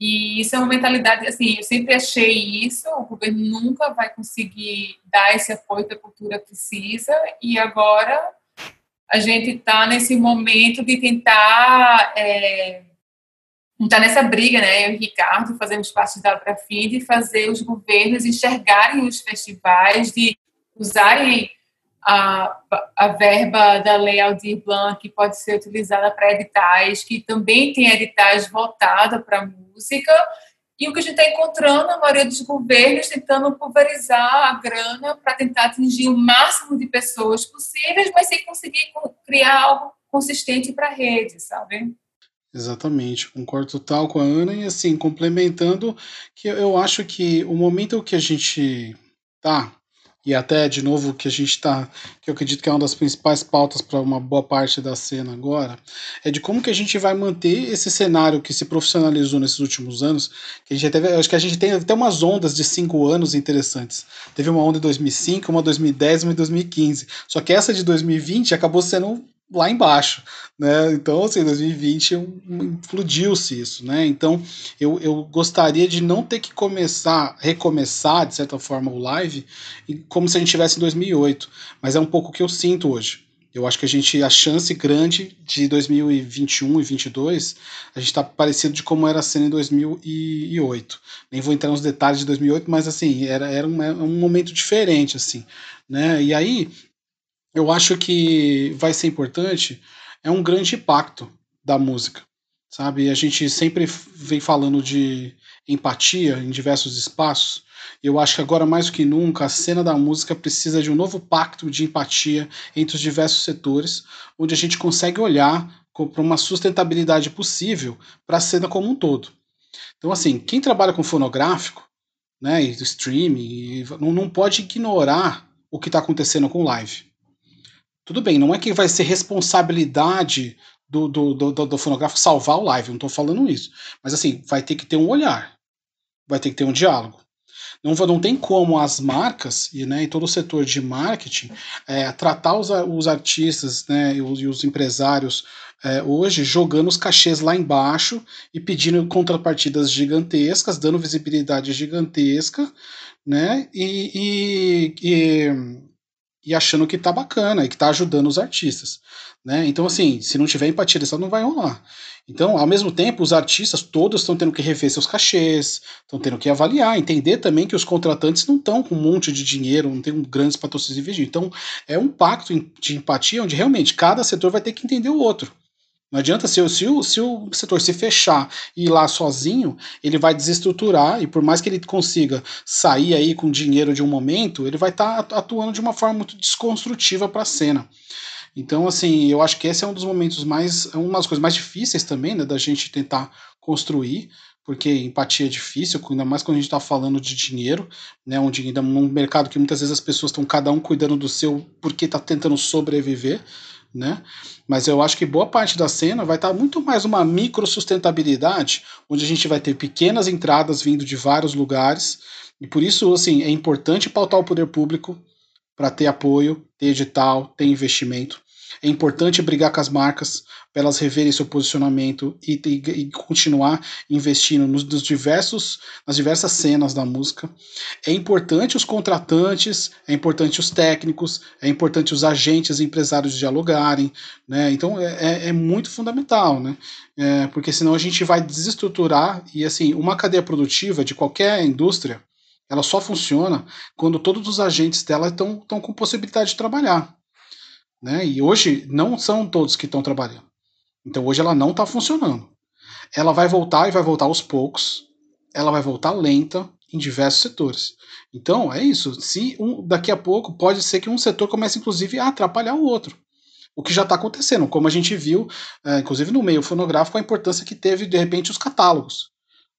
E isso é uma mentalidade, assim, eu sempre achei isso, o governo nunca vai conseguir dar esse apoio que a cultura precisa, e agora a gente está nesse momento de tentar, é, está nessa briga, né, eu e o Ricardo fazemos parte da Abrafim, de fazer os governos enxergarem os festivais, de usarem a, a verba da Lei Aldir Blanc, que pode ser utilizada para editais, que também tem editais voltados para música, e o que a gente está encontrando, a maioria dos governos tentando pulverizar a grana para tentar atingir o máximo de pessoas possíveis, mas sem conseguir criar algo consistente para a rede, sabe? Exatamente, concordo total com a Ana e assim, complementando que eu acho que o momento que a gente tá e até de novo que a gente está, que eu acredito que é uma das principais pautas para uma boa parte da cena agora, é de como que a gente vai manter esse cenário que se profissionalizou nesses últimos anos, que a gente teve, acho que a gente tem até umas ondas de cinco anos interessantes. Teve uma onda em 2005, uma em 2010, uma em 2015. Só que essa de 2020 acabou sendo lá embaixo, né? Então, assim, 2020 implodiu-se isso, né? Então, eu, eu gostaria de não ter que começar, recomeçar, de certa forma, o live como se a gente estivesse em 2008, mas é um pouco o que eu sinto hoje. Eu acho que a gente, a chance grande de 2021 e 2022, a gente está parecido de como era a cena em 2008. Nem vou entrar nos detalhes de 2008, mas assim, era, era um, um momento diferente, assim, né? E aí, eu acho que vai ser importante é um grande impacto da música, sabe? A gente sempre vem falando de empatia em diversos espaços. Eu acho que agora mais do que nunca a cena da música precisa de um novo pacto de empatia entre os diversos setores, onde a gente consegue olhar para uma sustentabilidade possível para a cena como um todo. Então, assim, quem trabalha com fonográfico, né, e streaming, não, não pode ignorar o que está acontecendo com live. Tudo bem, não é que vai ser responsabilidade do, do, do, do fonográfico salvar o live, não estou falando isso. Mas assim, vai ter que ter um olhar. vai ter que ter um diálogo. Não, não tem como as marcas e, né, e todo o setor de marketing é, tratar os, os artistas né, e, os, e os empresários é, hoje jogando os cachês lá embaixo e pedindo contrapartidas gigantescas, dando visibilidade gigantesca, né? E, e, e, e achando que tá bacana e que tá ajudando os artistas. Né? Então, assim, se não tiver empatia, isso não vai rolar. Então, ao mesmo tempo, os artistas todos estão tendo que rever seus cachês, estão tendo que avaliar, entender também que os contratantes não estão com um monte de dinheiro, não tem grandes patrocínios. Então, é um pacto de empatia onde realmente cada setor vai ter que entender o outro. Não adianta se, se, o, se o setor se fechar e ir lá sozinho, ele vai desestruturar e por mais que ele consiga sair aí com dinheiro de um momento, ele vai estar tá atuando de uma forma muito desconstrutiva para a cena. Então, assim, eu acho que esse é um dos momentos mais, uma das coisas mais difíceis também, né, da gente tentar construir, porque empatia é difícil, ainda mais quando a gente está falando de dinheiro, né, onde ainda num mercado que muitas vezes as pessoas estão cada um cuidando do seu, porque está tentando sobreviver né? Mas eu acho que boa parte da cena vai estar muito mais uma micro sustentabilidade, onde a gente vai ter pequenas entradas vindo de vários lugares, e por isso, assim, é importante pautar o poder público para ter apoio, ter edital, ter investimento. É importante brigar com as marcas para elas reverem seu posicionamento e, e, e continuar investindo nos, nos, diversos, nas diversas cenas da música. É importante os contratantes, é importante os técnicos, é importante os agentes e empresários dialogarem. Né? Então é, é, é muito fundamental, né? É, porque senão a gente vai desestruturar e assim uma cadeia produtiva de qualquer indústria ela só funciona quando todos os agentes dela estão com possibilidade de trabalhar. Né? E hoje não são todos que estão trabalhando. Então hoje ela não está funcionando. Ela vai voltar e vai voltar aos poucos. Ela vai voltar lenta em diversos setores. Então é isso. Se um, daqui a pouco pode ser que um setor comece inclusive a atrapalhar o outro. O que já está acontecendo, como a gente viu, é, inclusive no meio fonográfico, a importância que teve de repente os catálogos.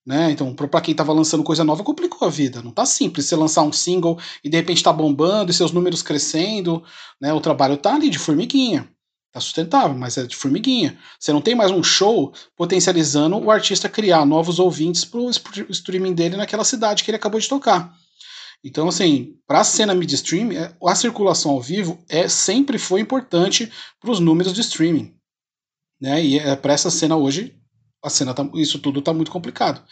Né? Então, para quem estava lançando coisa nova, complicou a vida. Não tá simples você lançar um single e de repente tá bombando e seus números crescendo. Né? O trabalho tá ali de formiguinha. Tá sustentável, mas é de formiguinha. Você não tem mais um show potencializando o artista criar novos ouvintes pro streaming dele naquela cidade que ele acabou de tocar. Então, assim, para a cena midstream, é, a circulação ao vivo é sempre foi importante para os números de streaming. Né? E é, para essa cena hoje a cena tá, isso tudo está muito complicado.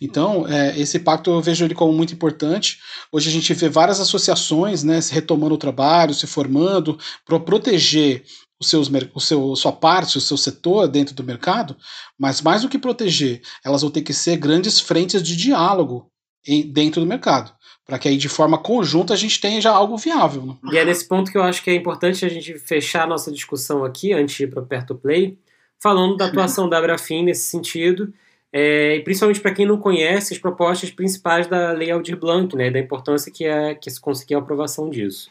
Então, é, esse pacto eu vejo ele como muito importante. Hoje a gente vê várias associações né, retomando o trabalho, se formando para proteger os seus, o seu, sua parte, o seu setor dentro do mercado, mas mais do que proteger, elas vão ter que ser grandes frentes de diálogo em, dentro do mercado para que aí de forma conjunta a gente tenha já algo viável. Né? E é nesse ponto que eu acho que é importante a gente fechar a nossa discussão aqui, antes de ir para o Perto Play, falando da atuação da Abrafim nesse sentido, é, e principalmente para quem não conhece as propostas principais da Lei Aldir Blanc, né, da importância que é que se conseguir a aprovação disso.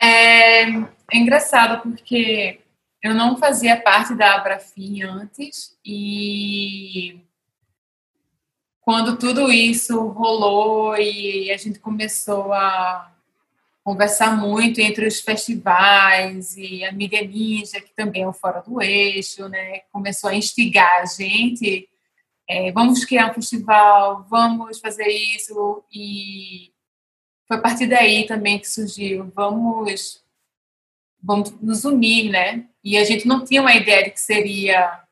É, é engraçado porque eu não fazia parte da Abrafim antes e quando tudo isso rolou e a gente começou a conversar muito entre os festivais e a mídia ninja, que também é o Fora do Eixo, né? Começou a instigar a gente, é, vamos criar um festival, vamos fazer isso, e foi a partir daí também que surgiu, vamos, vamos nos unir, né? E a gente não tinha uma ideia de que seria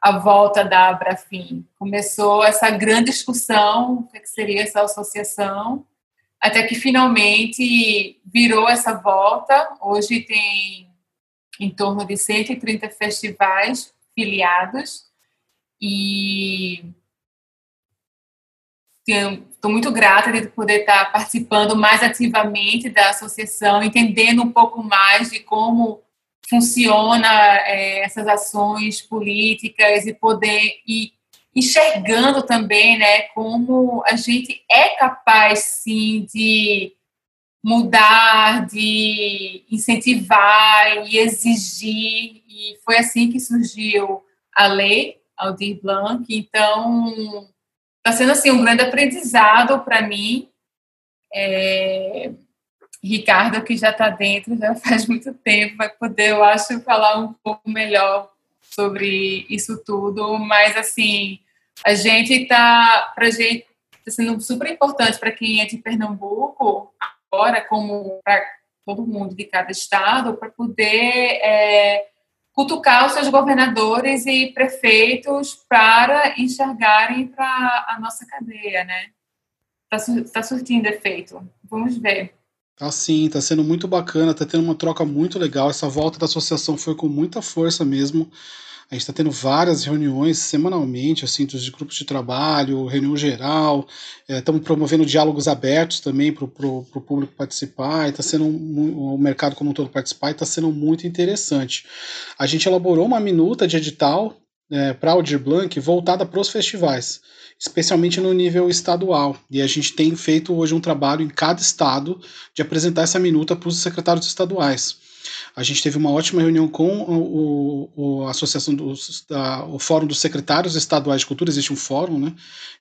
a volta da Abrafim. Começou essa grande discussão, o que seria essa associação, até que finalmente virou essa volta. Hoje tem em torno de 130 festivais filiados e estou muito grata de poder estar participando mais ativamente da associação, entendendo um pouco mais de como funciona é, essas ações políticas e poder e enxergando também, né, como a gente é capaz sim de mudar, de incentivar e exigir, e foi assim que surgiu a lei Aldir Blanc. Então, está sendo assim um grande aprendizado para mim. É, Ricardo, que já está dentro já faz muito tempo, vai poder, eu acho, falar um pouco melhor sobre isso tudo, mas assim, a gente tá, pra gente, está sendo super importante para quem é de Pernambuco, agora, como para todo mundo de cada estado, para poder é, cutucar os seus governadores e prefeitos para enxergarem para a nossa cadeia, né? Está tá surtindo efeito. Vamos ver. Tá sim, tá sendo muito bacana, tá tendo uma troca muito legal. Essa volta da associação foi com muita força mesmo. A gente está tendo várias reuniões semanalmente, assim, dos grupos de trabalho, reunião geral. Estamos é, promovendo diálogos abertos também para o público participar. Está sendo um, o mercado como um todo participar está sendo muito interessante. A gente elaborou uma minuta de edital é, para Aldir Blanc voltada para os festivais, especialmente no nível estadual. E a gente tem feito hoje um trabalho em cada estado de apresentar essa minuta para os secretários estaduais. A gente teve uma ótima reunião com o, o a Associação dos, da, o Fórum dos Secretários Estaduais de Cultura, existe um fórum, né?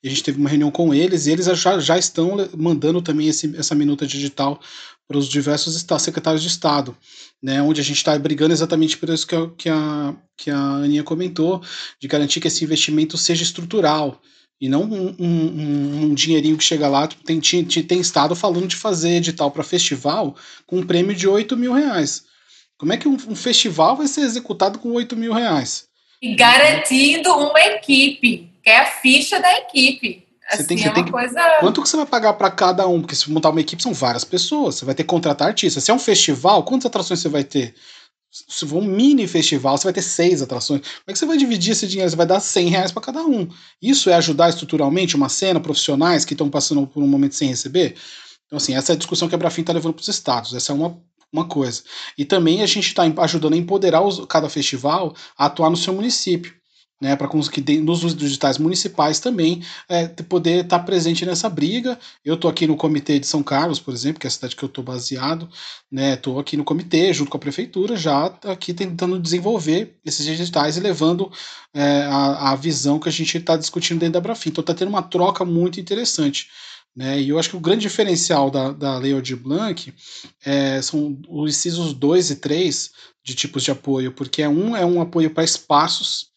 E a gente teve uma reunião com eles e eles já, já estão mandando também esse, essa minuta digital para os diversos secretários de Estado, né, onde a gente está brigando exatamente por isso que a, que, a, que a Aninha comentou, de garantir que esse investimento seja estrutural, e não um, um, um, dinheirinho que chega lá. Tem, tem, tem estado falando de fazer edital para festival com um prêmio de 8 mil reais. Como é que um, um festival vai ser executado com 8 mil reais? E garantindo uma equipe, que é a ficha da equipe. Você tem, assim, você é tem que, coisa... Quanto que você vai pagar para cada um? Porque se montar uma equipe são várias pessoas. Você vai ter que contratar artistas. Se é um festival, quantas atrações você vai ter? Se for um mini festival, você vai ter seis atrações. Como é que você vai dividir esse dinheiro? Você vai dar 100 reais para cada um. Isso é ajudar estruturalmente uma cena, profissionais que estão passando por um momento sem receber? Então, assim, essa é a discussão que a Brafim está levando para os estados. Essa é uma uma coisa. E também a gente está ajudando a empoderar os, cada festival a atuar no seu município. Né, para conseguir nos digitais municipais também é, poder estar tá presente nessa briga. Eu estou aqui no comitê de São Carlos, por exemplo, que é a cidade que eu estou baseado, né? Estou aqui no comitê junto com a prefeitura, já aqui tentando desenvolver esses digitais e levando é, a, a visão que a gente está discutindo dentro da Brafim. Então está tendo uma troca muito interessante. Né? E eu acho que o grande diferencial da, da Lei Aldir Blanc é, são os incisos 2 e 3 de tipos de apoio, porque um é um apoio para espaços,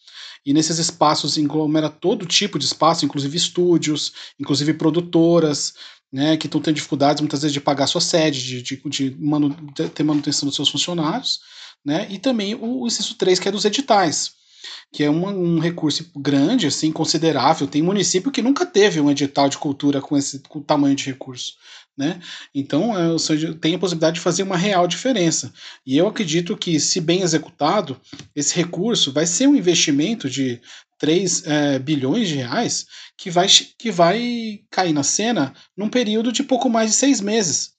e nesses espaços englomera todo tipo de espaço, inclusive estúdios, inclusive produtoras, né, que estão tendo dificuldades muitas vezes de pagar sua sede, de, de, de, manu, de ter manutenção dos seus funcionários, né, e também o, o inciso 3, que é dos editais que é um, um, recurso grande, assim, considerável. Tem município que nunca teve um edital de cultura com esse com tamanho de recurso. Né? Então, é, tem a possibilidade de fazer uma real diferença. E eu acredito que, se bem executado, esse recurso vai ser um investimento de 3 é, bilhões de reais que vai, que vai cair na cena num período de pouco mais de seis meses.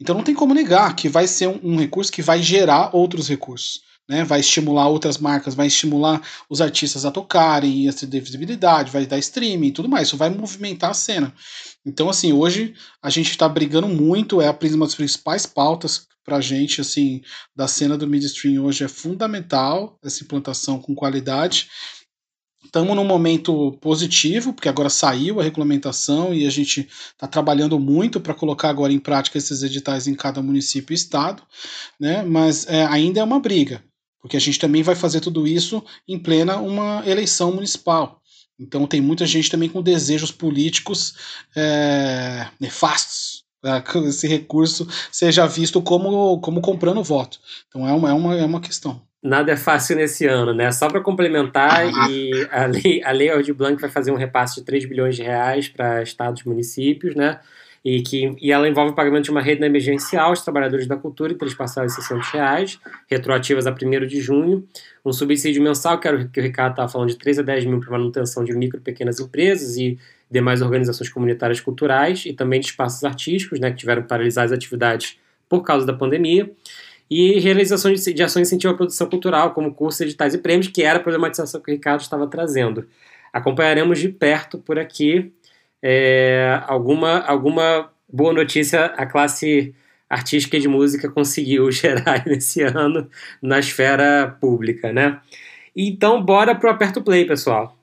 Então, não tem como negar que vai ser um, um recurso que vai gerar outros recursos né? Vai estimular outras marcas, vai estimular os artistas a tocarem, a ter visibilidade, vai dar streaming tudo mais. Isso vai movimentar a cena. Então, assim, hoje a gente está brigando muito, é uma das principais pautas para a gente, assim, da cena do midstream hoje é fundamental essa implantação com qualidade. Estamos num momento positivo, porque agora saiu a regulamentação e a gente está trabalhando muito para colocar agora em prática esses editais em cada município e estado, né? mas é, ainda é uma briga. Porque a gente também vai fazer tudo isso em plena uma eleição municipal. Então tem muita gente também com desejos políticos é, nefastos para que esse recurso seja visto como, como comprando voto. Então é uma, é, uma, é uma questão. Nada é fácil nesse ano, né? Só para complementar, ah. e a lei, a lei Aldir Blanc vai fazer um repasse de 3 bilhões de reais para estados e municípios, né? E, que, e ela envolve o pagamento de uma rede emergencial aos trabalhadores da cultura três parcelas de 600 reais, retroativas a 1 de junho, um subsídio mensal, que, era o que o Ricardo estava falando, de 3 a 10 mil para manutenção de micro e pequenas empresas e demais organizações comunitárias culturais e também de espaços artísticos, né, que tiveram que paralisar as atividades por causa da pandemia, e realização de, de ações de incentivo à produção cultural, como cursos, editais e prêmios, que era a problematização que o Ricardo estava trazendo. Acompanharemos de perto por aqui é, alguma, alguma boa notícia a classe artística de música conseguiu gerar nesse ano na esfera pública, né? Então, bora pro Aperto Play, pessoal.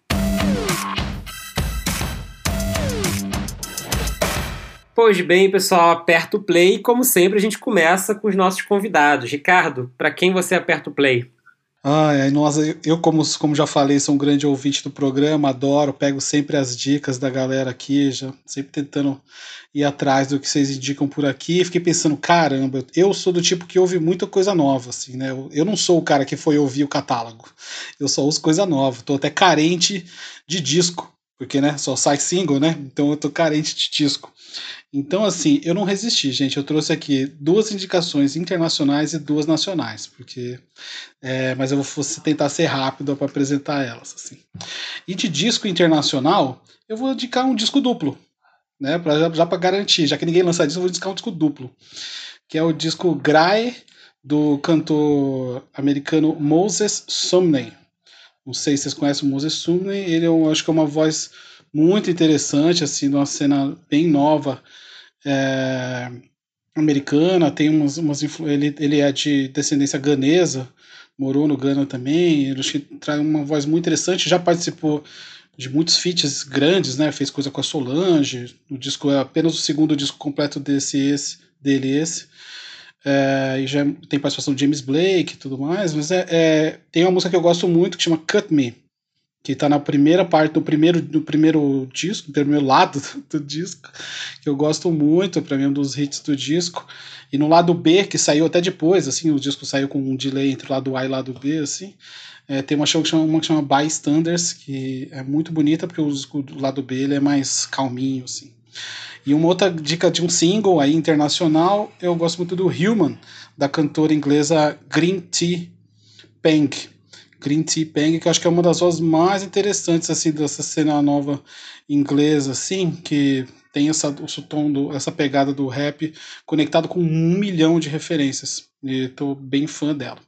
Pois bem, pessoal, aperta o play e, como sempre, a gente começa com os nossos convidados. Ricardo, para quem você aperta o play? Ai, nossa, eu, como, como já falei, sou um grande ouvinte do programa, adoro, pego sempre as dicas da galera aqui, já sempre tentando ir atrás do que vocês indicam por aqui. Fiquei pensando, caramba, eu sou do tipo que ouve muita coisa nova, assim, né? Eu, eu não sou o cara que foi ouvir o catálogo, eu só uso coisa nova, tô até carente de disco, porque, né, só sai single, né? Então eu tô carente de disco. Então, assim, eu não resisti, gente. Eu trouxe aqui duas indicações internacionais e duas nacionais, porque. É, mas eu vou tentar ser rápido para apresentar elas. Assim. E de disco internacional, eu vou indicar um disco duplo, né? Pra, já, para garantir, já que ninguém lança disco, eu vou indicar um disco duplo, que é o disco Gray do cantor americano Moses Sumney. Não sei se vocês conhecem o Moses Sumney, ele é um, acho que é uma voz muito interessante, assim, de uma cena bem nova é, americana, tem umas, umas ele, ele é de descendência ganesa, morou no Ghana também, ele traz uma voz muito interessante, já participou de muitos feats grandes, né? Fez coisa com a Solange. O disco é apenas o segundo disco completo desse esse dele esse. É, e já tem participação de James Blake e tudo mais, mas é, é, tem uma música que eu gosto muito que chama Cut Me, que está na primeira parte do primeiro, do primeiro disco, do primeiro lado do, do disco, que eu gosto muito, para mim é um dos hits do disco. E no lado B, que saiu até depois, assim, o disco saiu com um delay entre o lado A e o lado B, assim, é, tem uma, show que chama, uma que chama Bystanders, que é muito bonita, porque o do lado B ele é mais calminho, assim. E uma outra dica de um single aí internacional, eu gosto muito do Human, da cantora inglesa Green Tea Peng Green Tea Peng, que eu acho que é uma das vozes mais interessantes assim dessa cena nova inglesa, assim, que tem essa, o tom do, essa pegada do rap conectado com um milhão de referências. E estou bem fã dela.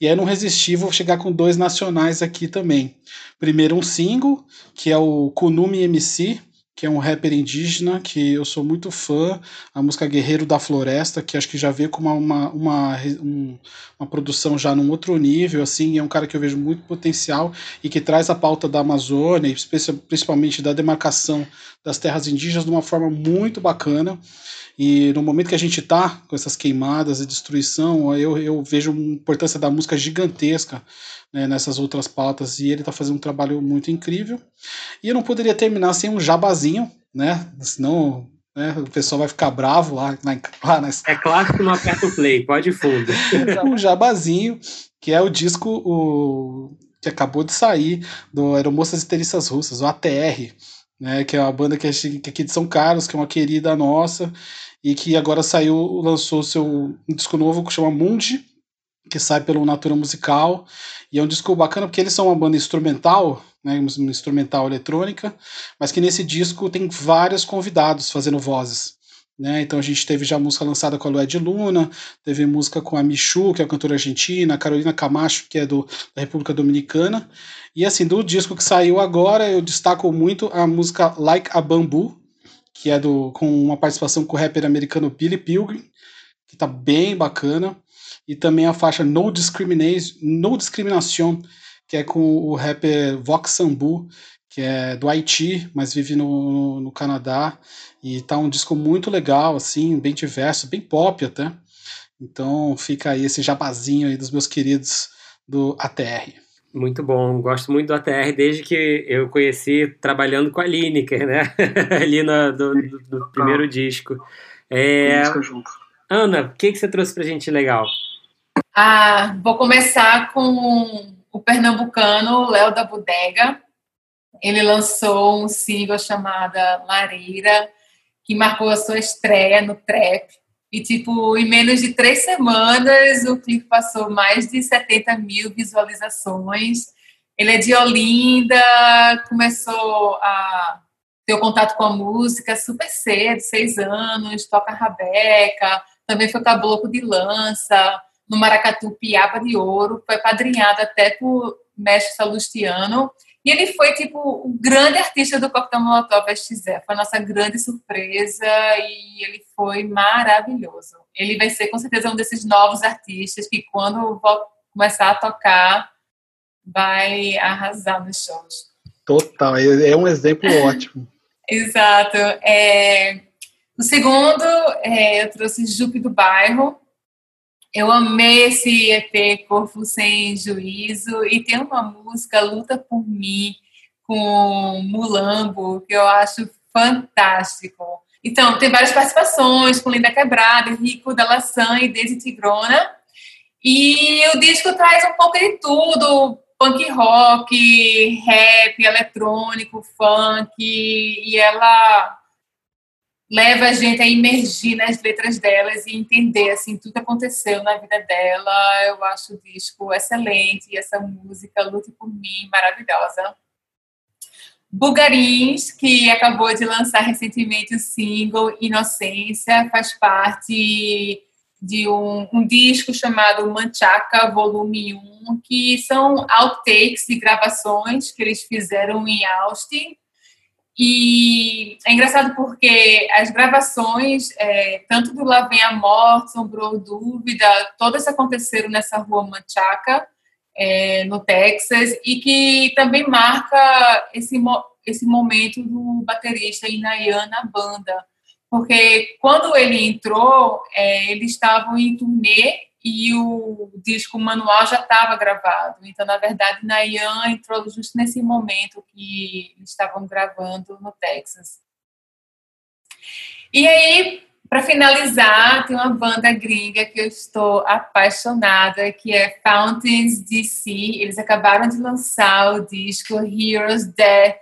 E aí não resisti, vou chegar com dois nacionais aqui também. Primeiro um single, que é o Kunumi MC, que é um rapper indígena que eu sou muito fã, a música Guerreiro da Floresta, que acho que já veio com uma, uma, uma, um, uma produção já num outro nível, assim, é um cara que eu vejo muito potencial e que traz a pauta da Amazônia, principalmente da demarcação das terras indígenas de uma forma muito bacana. E no momento que a gente está com essas queimadas e destruição, eu, eu vejo uma importância da música gigantesca né, nessas outras pautas e ele está fazendo um trabalho muito incrível. E eu não poderia terminar sem um jabazinho, né? Senão né, o pessoal vai ficar bravo lá na, lá na... É claro que não aperta o play, pode fundo. um jabazinho, que é o disco o, que acabou de sair do Aeromoças e Teristas Russas, o ATR, né, que é uma banda que é, que é aqui de São Carlos, que é uma querida nossa, e que agora saiu, lançou seu um disco novo que chama Mundi, que sai pelo Natura Musical. E é um disco bacana porque eles são uma banda instrumental, né, uma instrumental eletrônica, mas que nesse disco tem vários convidados fazendo vozes. Né? Então a gente teve já música lançada com a Lued Luna, teve música com a Michu, que é a cantora argentina, a Carolina Camacho, que é do, da República Dominicana. E assim, do disco que saiu agora, eu destaco muito a música Like a Bamboo, que é do, com uma participação com o rapper americano Billy Pilgrim, que tá bem bacana e também a faixa No Discrimination, no Discrimination que é com o rapper Vox Sambu, que é do Haiti, mas vive no, no, Canadá, e tá um disco muito legal, assim, bem diverso, bem pop até. Então fica aí esse jabazinho aí dos meus queridos do ATR. Muito bom, gosto muito do ATR desde que eu conheci trabalhando com a Lineker, né? Ali no, do, do, do primeiro disco. É... Ana, o que, que você trouxe pra gente legal? Ah, vou começar com o pernambucano Léo da Bodega. Ele lançou um single chamado Lareira, que marcou a sua estreia no trap. E, tipo, em menos de três semanas, o clipe passou mais de 70 mil visualizações. Ele é de Olinda, começou a ter o contato com a música super cedo, seis anos, toca rabeca, também foi caboclo de lança, no Maracatu Piaba de Ouro, foi padrinhado até por mestre Salustiano, e ele foi, tipo, o grande artista do Coquetel Molotov XZ. Foi a nossa grande surpresa e ele foi maravilhoso. Ele vai ser, com certeza, um desses novos artistas que, quando começar a tocar, vai arrasar nos shows. Total, é um exemplo ótimo. Exato. É... O segundo, é, eu trouxe Jupe do Bairro, Eu amei esse EP Corpo Sem Juízo e tem uma música Luta por Mim com Mulambo que eu acho fantástico. Então, tem várias participações com Linda Quebrada, Rico da Laçã e Daisy Tigrona. E o disco traz um pouco de tudo, punk rock, rap, eletrônico, funk, e ela leva a gente a imergir nas letras delas e entender assim tudo que aconteceu na vida dela. Eu acho o disco excelente e essa música Lute por mim maravilhosa. Bugarins, que acabou de lançar recentemente o single Inocência, faz parte de um, um, disco chamado Manchaca Volume 1, que são outtakes de gravações que eles fizeram em Austin. E é engraçado porque as gravações, é, tanto do Lá Vem a Morte, Sombrou Dúvida, todas aconteceram nessa rua Manchaca, é, no Texas, e que também marca esse, esse momento do baterista Inayan na banda. Porque quando ele entrou, é, eles estavam em turnê e o disco manual já estava gravado. Então, na verdade, Nayan entrou justo nesse momento que estavam gravando no Texas. E aí, para finalizar, tem uma banda gringa que eu estou apaixonada, que é Fountains DC. Eles acabaram de lançar o disco Heroes Death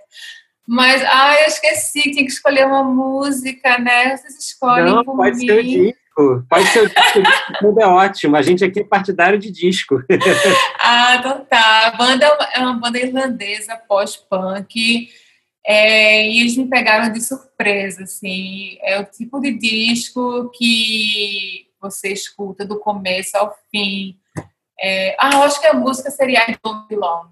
mas, ah, eu esqueci, tinha que escolher uma música, né? Vocês escolhem Não, por pode mim. ser disco. Ser o disco, tudo é ótimo. A gente aqui é partidário de disco. ah, então tá. A banda é uma banda irlandesa, pós-punk. É, e eles me pegaram de surpresa, assim. É o tipo de disco que você escuta do começo ao fim. É, ah, eu acho que a música seria I Don't Belong.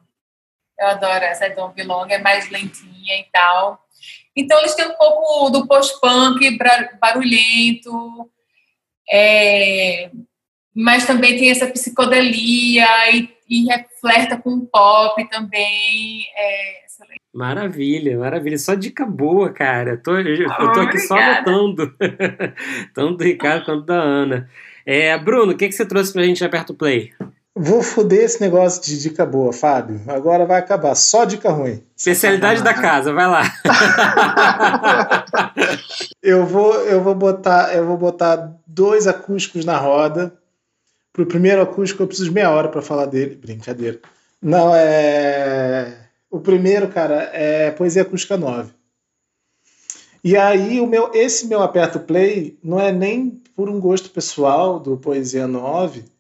Eu adoro essa Don't Belong, é mais lentinha e tal. Então, eles têm um pouco do post-punk barulhento, é, mas também tem essa psicodelia e, e flerta com o pop também. É, Maravilha, maravilha. Só dica boa, cara. Eu tô, eu, eu tô aqui só anotando. Tanto do Ricardo quanto da Ana. É, Bruno, o que, que você trouxe pra gente aperta o play? Vou foder esse negócio de dica boa, Fábio. Agora vai acabar. Só dica ruim. Especialidade da casa, vai lá. eu vou, eu vou botar, eu vou botar dois acústicos na roda. Pro primeiro acústico eu preciso de meia hora para falar dele. Brincadeira. Não é. O primeiro, cara, é Poesia Acústica 9. E aí o meu, esse meu aperto play não é nem por um gosto pessoal do Poesia 9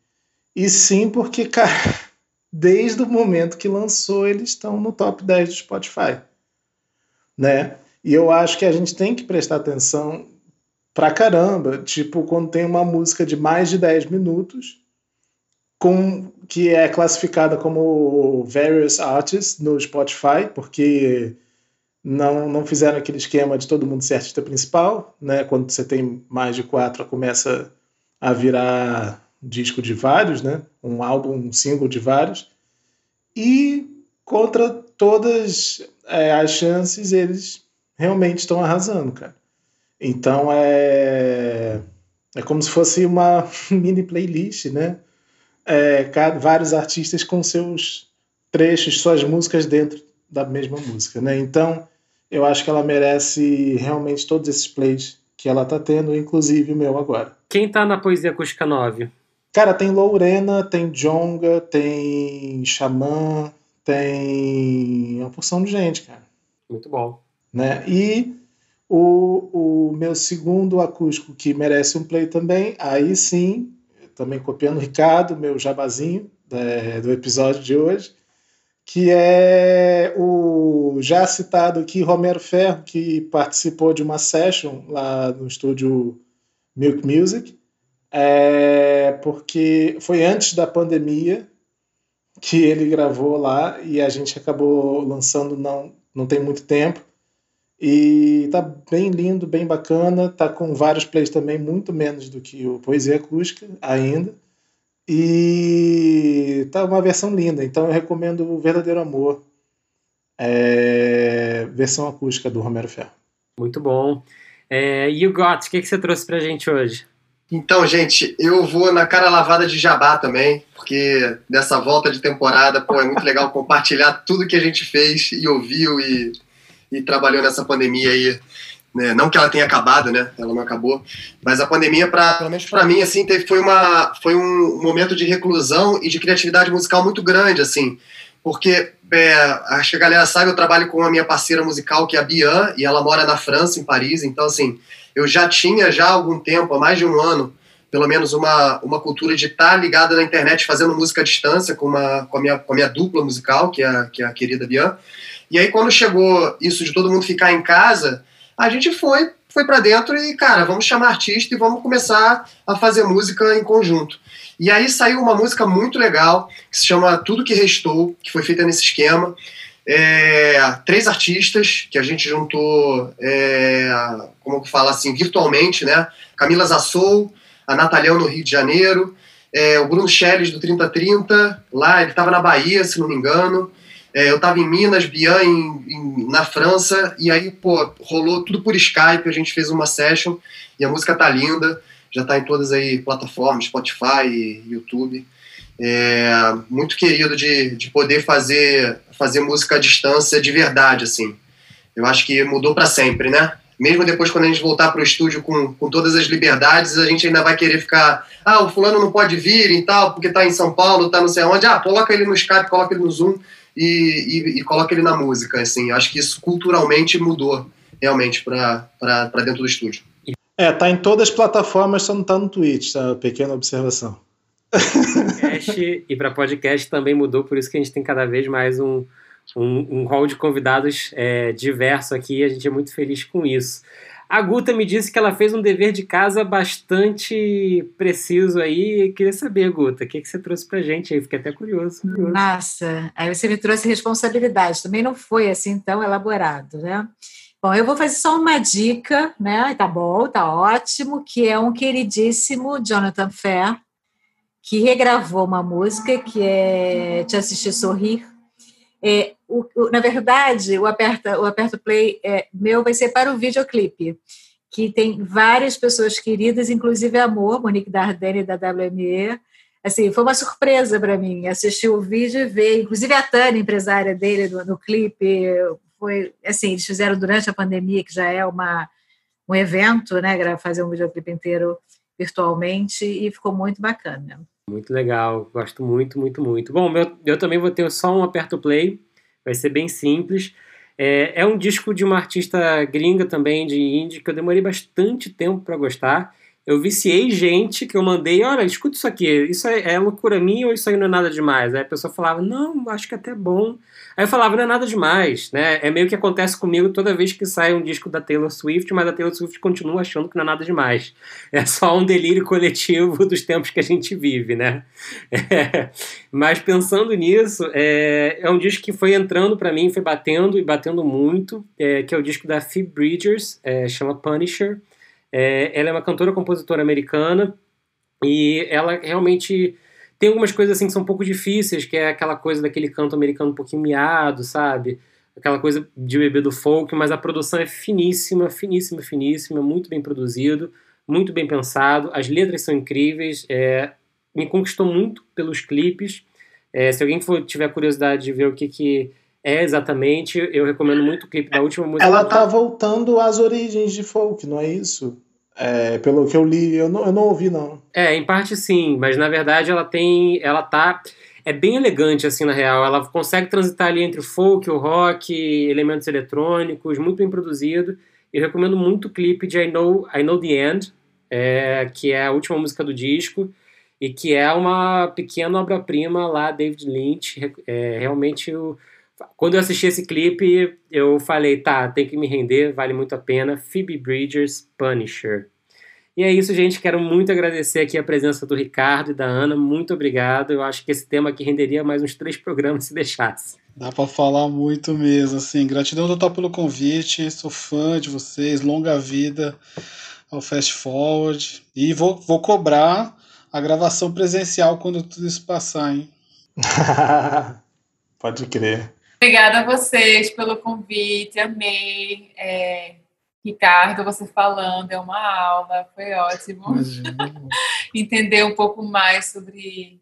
e sim porque, cara, desde o momento que lançou, eles estão no top 10 do Spotify. Né? E eu acho que a gente tem que prestar atenção pra caramba, tipo, quando tem uma música de mais de 10 minutos, com, que é classificada como Various Artists no Spotify, porque não, não fizeram aquele esquema de todo mundo ser artista principal, né? Quando você tem mais de quatro, começa a virar disco de vários, né? Um álbum, um single de vários. E contra todas é, as chances, eles realmente estão arrasando, cara. Então é é como se fosse uma mini playlist, né? É, vários artistas com seus trechos, suas músicas dentro da mesma música, né? Então eu acho que ela merece realmente todos esses plays que ela tá tendo, inclusive o meu agora. Quem tá na Poesia Acústica 9? Cara, tem Lorena, tem Jonga, tem Xamã, tem uma porção de gente, cara. Muito bom. Né? E o, o meu segundo acústico que merece um play também, aí sim, também copiando o Ricardo, meu jabazinho é, do episódio de hoje, que é o já citado aqui Romero Ferro, que participou de uma session lá no estúdio Milk Music é, porque foi antes da pandemia que ele gravou lá e a gente acabou lançando não, não tem muito tempo. E tá bem lindo, bem bacana, tá com vários plays também, muito menos do que o Poesia Acústica ainda. E tá uma versão linda, então eu recomendo o Verdadeiro Amor, é, versão acústica do Romero Ferro. Muito bom. É, you Got, o que, que você trouxe pra gente hoje? Então, gente, eu vou na cara lavada de jabá também, porque nessa volta de temporada, pô, é muito legal compartilhar tudo que a gente fez e ouviu e, e trabalhou nessa pandemia aí. Né? Não que ela tenha acabado, né? Ela não acabou. Mas a pandemia, para mim, assim, teve, foi, uma, foi um momento de reclusão e de criatividade musical muito grande, assim. Porque, é, acho que a galera sabe, eu trabalho com a minha parceira musical, que é a Bian, e ela mora na França, em Paris. Então, assim, eu já tinha já há algum tempo, há mais de um ano, pelo menos uma, uma cultura de estar ligada na internet fazendo música à distância com, uma, com, a, minha, com a minha dupla musical, que é, a, que é a querida Bian. E aí, quando chegou isso de todo mundo ficar em casa, a gente foi foi para dentro e, cara, vamos chamar artista e vamos começar a fazer música em conjunto. E aí saiu uma música muito legal, que se chama Tudo Que Restou, que foi feita nesse esquema é, três artistas que a gente juntou, é, como que fala assim, virtualmente, né? Camila Zassou, a Natalião no Rio de Janeiro, é, o Bruno Schelles do 3030, lá ele estava na Bahia, se não me engano. É, eu estava em Minas, Bian em, em, na França, e aí, pô, rolou tudo por Skype, a gente fez uma session, e a música tá linda, já está em todas aí plataformas, Spotify, YouTube. É, muito querido de, de poder fazer fazer música à distância de verdade, assim. Eu acho que mudou para sempre, né? Mesmo depois, quando a gente voltar para o estúdio com, com todas as liberdades, a gente ainda vai querer ficar. Ah, o fulano não pode vir e tal, porque está em São Paulo, está não sei onde. Ah, coloca ele no Skype, coloca ele no Zoom e, e, e coloca ele na música. Assim, acho que isso culturalmente mudou realmente para dentro do estúdio. É, tá em todas as plataformas, só não tá no Twitch, tá? Pequena observação. Podcast, e para podcast também mudou, por isso que a gente tem cada vez mais um, um, um hall de convidados é, diverso aqui, a gente é muito feliz com isso. A Guta me disse que ela fez um dever de casa bastante preciso aí. Queria saber, Guta, o que, que você trouxe pra gente aí? Fiquei até curioso. curioso. Nossa, aí você me trouxe responsabilidade. Também não foi assim tão elaborado, né? Bom, eu vou fazer só uma dica, né? Tá bom, tá ótimo, que é um queridíssimo Jonathan Fair, que regravou uma música que é Te Assistir Sorrir. É, o, o, na verdade, o Aperta, o Aperta Play é, meu vai ser para o videoclipe, que tem várias pessoas queridas, inclusive Amor, Monique Dardenne da WME. Assim, foi uma surpresa para mim assistir o vídeo e ver, inclusive a Tânia, empresária dele no, no clipe, foi assim, eles fizeram durante a pandemia, que já é uma, um evento, né, fazer um videoclipe inteiro virtualmente e ficou muito bacana. Muito legal, gosto muito, muito, muito. Bom, meu, eu também vou ter só um aperto play, vai ser bem simples. É, é um disco de uma artista gringa também, de indie, que eu demorei bastante tempo para gostar. Eu viciei gente que eu mandei, olha, escuta isso aqui, isso é, é loucura minha ou isso aí não é nada demais? Aí a pessoa falava, não, acho que é até bom. Aí eu falava, não é nada demais, né? É meio que acontece comigo toda vez que sai um disco da Taylor Swift, mas a Taylor Swift continua achando que não é nada demais. É só um delírio coletivo dos tempos que a gente vive, né? É, mas pensando nisso, é, é, um disco que foi entrando para mim, foi batendo e batendo muito, é, que é o disco da Phoebe Bridgers, é, chama Punisher. É, ela é uma cantora compositora americana e ela realmente tem algumas coisas assim que são um pouco difíceis, que é aquela coisa daquele canto americano um pouquinho miado, sabe? Aquela coisa de bebê do folk, mas a produção é finíssima, finíssima, finíssima, muito bem produzido, muito bem pensado, as letras são incríveis, é, me conquistou muito pelos clipes. É, se alguém for, tiver curiosidade de ver o que, que é exatamente, eu recomendo muito o clipe da última música. Ela tá voltando às origens de folk, não é isso? É, pelo que eu li, eu não, eu não ouvi, não. É, em parte sim, mas na verdade ela tem. Ela tá. É bem elegante, assim, na real. Ela consegue transitar ali entre o folk, o rock, elementos eletrônicos, muito bem produzido. Eu recomendo muito o clipe de I Know, I Know the End, é, que é a última música do disco, e que é uma pequena obra-prima lá, David Lynch. É, realmente, eu, quando eu assisti esse clipe, eu falei, tá, tem que me render, vale muito a pena. Phoebe Bridgers, Punisher. E é isso, gente. Quero muito agradecer aqui a presença do Ricardo e da Ana. Muito obrigado. Eu acho que esse tema aqui renderia mais uns três programas se deixasse. Dá para falar muito mesmo, assim. Gratidão total pelo convite. Sou fã de vocês. Longa vida ao Fast Forward. E vou, vou cobrar a gravação presencial quando tudo isso passar, hein? Pode crer. Obrigada a vocês pelo convite. Amei. É Ricardo, você falando, é uma aula, foi ótimo. Entender um pouco mais sobre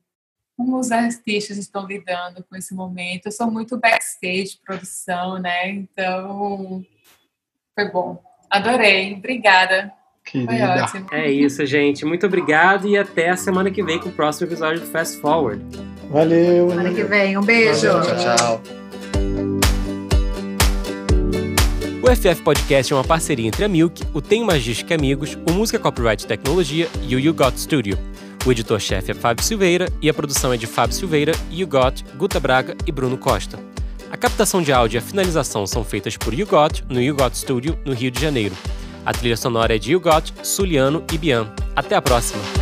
como os artistas estão lidando com esse momento. Eu sou muito backstage, produção, né? Então, foi bom. Adorei. Obrigada. Querida. Foi ótimo. É isso, gente. Muito obrigado e até a semana que vem com o próximo episódio do Fast Forward. Valeu. Semana que vem. Um beijo. Valeu, tchau, tchau. O FF Podcast é uma parceria entre a Milk, o Tem Magística Amigos, o Música Copyright Tecnologia e o You Got Studio. O editor-chefe é Fábio Silveira e a produção é de Fábio Silveira, You Got, Guta Braga e Bruno Costa. A captação de áudio e a finalização são feitas por You Got no You Got Studio, no Rio de Janeiro. A trilha sonora é de You Got, Suliano e Bian. Até a próxima!